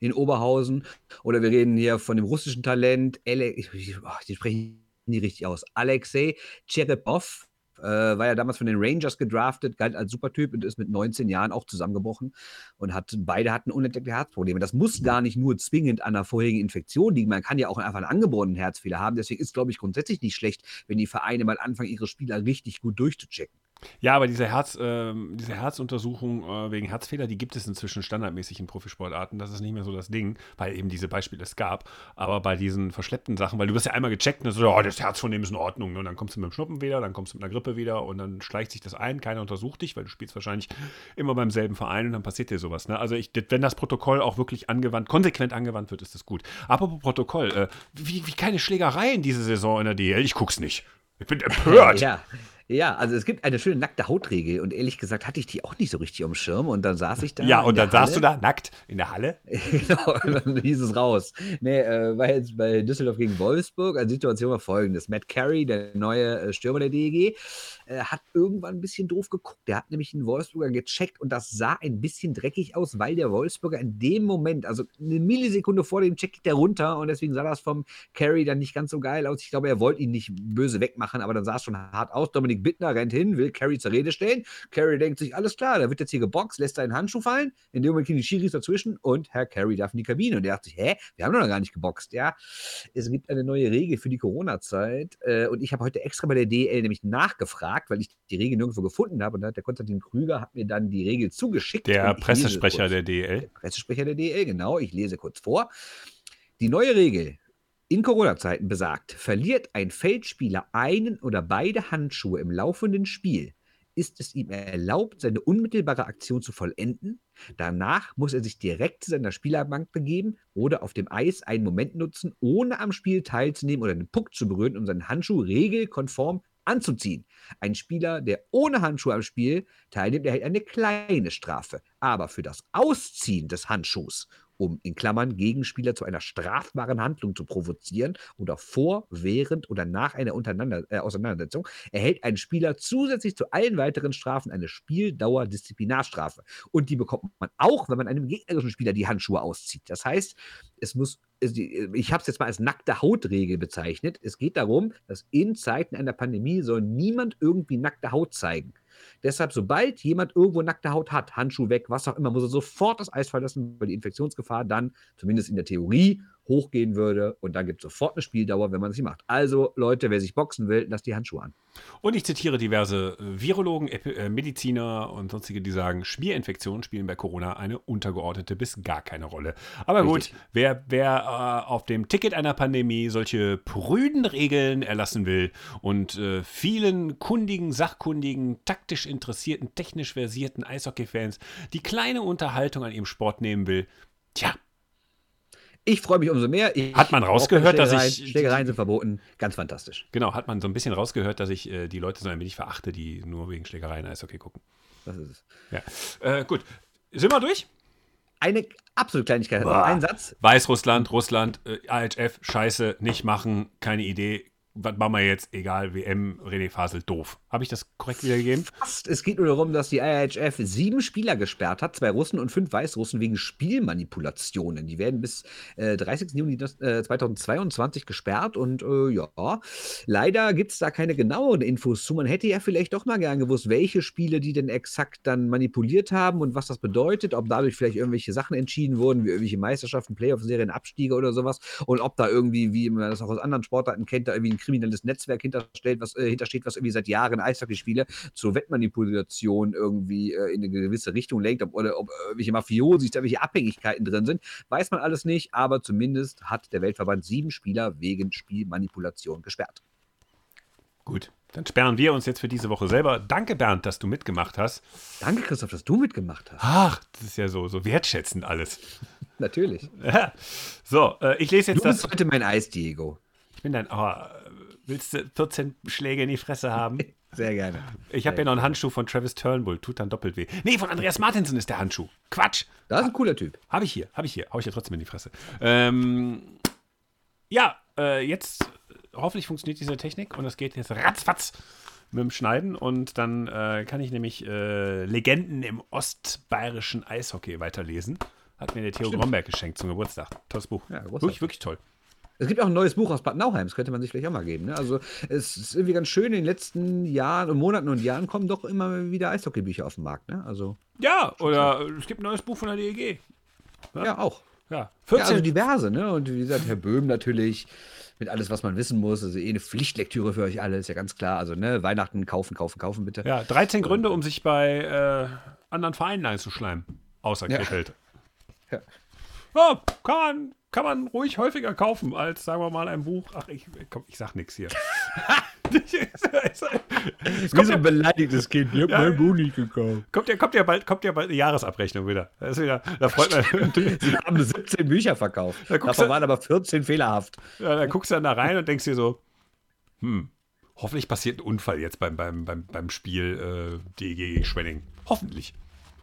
in Oberhausen. Oder wir reden hier von dem russischen Talent, Ale ich, ich, oh, die sprechen nie richtig aus, Alexei Cherepov, äh, war ja damals von den Rangers gedraftet, galt als Supertyp und ist mit 19 Jahren auch zusammengebrochen und hat, beide hatten unentdeckte Herzprobleme. Das muss gar nicht nur zwingend an einer vorherigen Infektion liegen. Man kann ja auch einfach einen angeborenen Herzfehler haben. Deswegen ist, glaube ich, grundsätzlich nicht schlecht, wenn die Vereine mal anfangen, ihre Spieler richtig gut durchzuchecken. Ja, aber diese, Herz, äh, diese Herzuntersuchung äh, wegen Herzfehler, die gibt es inzwischen standardmäßig in Profisportarten. Das ist nicht mehr so das Ding, weil eben diese Beispiele es gab. Aber bei diesen verschleppten Sachen, weil du wirst ja einmal gecheckt und so, oh, das Herz von dem ist in Ordnung. Und dann kommst du mit dem Schnuppen wieder, dann kommst du mit einer Grippe wieder und dann schleicht sich das ein. Keiner untersucht dich, weil du spielst wahrscheinlich immer beim selben Verein und dann passiert dir sowas. Ne? Also ich, wenn das Protokoll auch wirklich angewandt, konsequent angewandt wird, ist das gut. Apropos Protokoll, äh, wie, wie keine Schlägereien diese Saison in der DL, ich guck's nicht. Ich bin empört. Ja, ja, also es gibt eine schöne nackte Hautregel und ehrlich gesagt hatte ich die auch nicht so richtig am Schirm und dann saß ich da. Ja, und dann saßt du da nackt in der Halle. genau, und dann hieß es raus. Nee, äh, war jetzt bei Düsseldorf gegen Wolfsburg. Also die Situation war folgendes: Matt Carey, der neue äh, Stürmer der DEG, äh, hat irgendwann ein bisschen doof geguckt. Der hat nämlich einen Wolfsburger gecheckt und das sah ein bisschen dreckig aus, weil der Wolfsburger in dem Moment, also eine Millisekunde vor dem Check, geht der runter und deswegen sah das vom Carey dann nicht ganz so geil aus. Ich glaube, er wollte ihn nicht böse wegmachen, aber dann sah es schon hart aus. Dominik Bittner rennt hin, will Carrie zur Rede stellen. Carrie denkt sich, alles klar, da wird jetzt hier geboxt, lässt seinen Handschuh fallen. In dem Moment gehen die Schiris dazwischen und Herr Carrie darf in die Kabine. Und der dachte sich, hä, wir haben doch noch gar nicht geboxt. Ja, es gibt eine neue Regel für die Corona-Zeit. Äh, und ich habe heute extra bei der DL nämlich nachgefragt, weil ich die Regel nirgendwo gefunden habe. Und da hat der Konstantin Krüger hat mir dann die Regel zugeschickt. Der Pressesprecher der. DL. Der Pressesprecher der DL, genau. Ich lese kurz vor. Die neue Regel in Corona-Zeiten besagt, verliert ein Feldspieler einen oder beide Handschuhe im laufenden Spiel, ist es ihm erlaubt, seine unmittelbare Aktion zu vollenden. Danach muss er sich direkt zu seiner Spielerbank begeben oder auf dem Eis einen Moment nutzen, ohne am Spiel teilzunehmen oder den Puck zu berühren, um seinen Handschuh regelkonform anzuziehen. Ein Spieler, der ohne Handschuhe am Spiel teilnimmt, erhält eine kleine Strafe. Aber für das Ausziehen des Handschuhs um in Klammern Gegenspieler zu einer strafbaren Handlung zu provozieren oder vor, während oder nach einer äh, Auseinandersetzung, erhält ein Spieler zusätzlich zu allen weiteren Strafen eine Spieldauer-Disziplinarstrafe. Und die bekommt man auch, wenn man einem gegnerischen Spieler die Handschuhe auszieht. Das heißt, es muss, ich habe es jetzt mal als nackte Hautregel bezeichnet. Es geht darum, dass in Zeiten einer Pandemie soll niemand irgendwie nackte Haut zeigen. Deshalb, sobald jemand irgendwo nackte Haut hat, Handschuh weg, was auch immer, muss er sofort das Eis verlassen, weil die Infektionsgefahr dann, zumindest in der Theorie, hochgehen würde. Und dann gibt es sofort eine Spieldauer, wenn man es nicht macht. Also, Leute, wer sich boxen will, lasst die Handschuhe an. Und ich zitiere diverse äh, Virologen, Epi äh, Mediziner und sonstige, die sagen, Schmierinfektionen spielen bei Corona eine untergeordnete bis gar keine Rolle. Aber Richtig. gut, wer, wer äh, auf dem Ticket einer Pandemie solche prüden Regeln erlassen will und äh, vielen kundigen, sachkundigen, taktisch interessierten, technisch versierten Eishockey-Fans die kleine Unterhaltung an ihrem Sport nehmen will, tja, Ich freue mich umso mehr. Ich Hat man rausgehört, dass ich- Schlägereien sind verboten. Ganz fantastisch. genau, hat man so ein bisschen rausgehört, dass ich äh, die Leute so ein wenig verachte, die nur wegen Schlägereien Eishockey gucken. Das ist es. Ja. Äh, gut, sind wir durch? Eine absolute Kleinigkeit. Boah. Ein Satz. Weißrussland, Russland, äh, AHF, scheiße, nicht machen, keine Idee. Was machen wir jetzt? Egal, WM, René Fasel, doof. Habe ich das korrekt wiedergegeben? Fast. Es geht nur darum, dass die IHF sieben Spieler gesperrt hat, zwei Russen und fünf Weißrussen wegen Spielmanipulationen. Die werden bis äh, 30. Juni äh, 2022 gesperrt und äh, ja, leider gibt es da keine genaueren Infos zu. Man hätte ja vielleicht doch mal gern gewusst, welche Spiele die denn exakt dann manipuliert haben und was das bedeutet, ob dadurch vielleicht irgendwelche Sachen entschieden wurden, wie irgendwelche Meisterschaften, Playoff-Serien, Abstiege oder sowas und ob da irgendwie, wie man das auch aus anderen Sportarten kennt, da irgendwie ein kriminelles Netzwerk hinterstellt, was, äh, hintersteht, was irgendwie seit Jahren Eishockeyspiele zur Wettmanipulation irgendwie äh, in eine gewisse Richtung lenkt, ob, oder ob irgendwelche Mafiosi, da welche Abhängigkeiten drin sind, weiß man alles nicht, aber zumindest hat der Weltverband sieben Spieler wegen Spielmanipulation gesperrt. Gut, dann sperren wir uns jetzt für diese Woche selber. Danke, Bernd, dass du mitgemacht hast. Danke, Christoph, dass du mitgemacht hast. Ach, das ist ja so, so wertschätzend alles. Natürlich. Ja. So, äh, ich lese Du jetzt das. bist heute mein Eis, Diego. Ich bin dein. Oh, willst du 14 Schläge in die Fresse haben? Sehr gerne. Ich habe ja noch einen Handschuh von Travis Turnbull, tut dann doppelt weh. Nee, von Andreas Martinsen ist der Handschuh. Quatsch. Das ist ein cooler Typ. Habe ich hier, habe ich hier. Hau ich ja trotzdem in die Fresse. Ähm, ja, äh, jetzt äh, hoffentlich funktioniert diese Technik und es geht jetzt ratzfatz mit dem Schneiden und dann äh, kann ich nämlich äh, Legenden im ostbayerischen Eishockey weiterlesen. Hat mir der Theo Stimmt. Gromberg geschenkt zum Geburtstag. Tolles Buch. Ja, wirklich, wirklich toll. Es gibt auch ein neues Buch aus Bad Nauheim, das könnte man sich vielleicht auch mal geben. Ne? Also es ist irgendwie ganz schön, in den letzten Jahren und Monaten und Jahren kommen doch immer wieder Eishockeybücher auf den Markt. Ne? Also Ja, oder äh, es gibt ein neues Buch von der DEG. ja, auch. Ja, Ja, 14. also diverse, ne? Und wie gesagt, Herr Böhm natürlich mit alles, was man wissen muss. Also eh eine Pflichtlektüre für euch alle, ist ja ganz klar. Also, ne, Weihnachten kaufen, kaufen, kaufen bitte. Ja, 13 Gründe, um sich bei äh, anderen Vereinen einzuschleimen. Außer Ja. Krefeld. Ja. Ja, kann, kann man ruhig häufiger kaufen als, sagen wir mal, ein Buch. Ach, ich, komm, ich sag nichts hier. Wie so ein beleidigtes Kind. Ich hab Ja. mein Buch nicht gekauft. kommt, ja, kommt, ja bald, kommt ja bald eine Jahresabrechnung wieder. Das ist wieder da freut man. Sie haben 17 Bücher verkauft. Da Davon du- waren aber 14 fehlerhaft. Ja, dann guckst du dann da rein und denkst dir so, hm, hoffentlich passiert ein Unfall jetzt beim, beim, beim, beim Spiel äh, DEG Schwenning. Hoffentlich.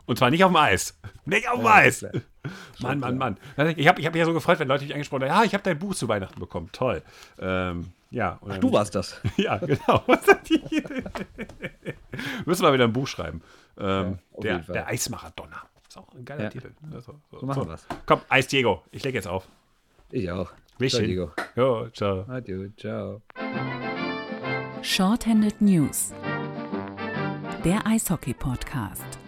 Und zwar nicht auf dem Eis. Nicht auf dem Ja, Eis. Mann, Mann, Mann. Ich habe ich hab mich ja so gefreut, wenn Leute mich angesprochen haben, ja, ich habe dein Buch zu Weihnachten bekommen. Toll. Ähm, ja, und dann- Du warst das. Ja, genau. Was Müssen wir wieder ein Buch schreiben. Ähm, auf der, der Eismaradonner. Ist auch ein geiler Ja. Titel. Also, so, So machen wir's. Komm, Eis Diego. Ich leg jetzt auf. Ich auch. Ciao. Diego. Jo, ciao. Adieu, ciao. Shorthanded News. Der Eishockey-Podcast.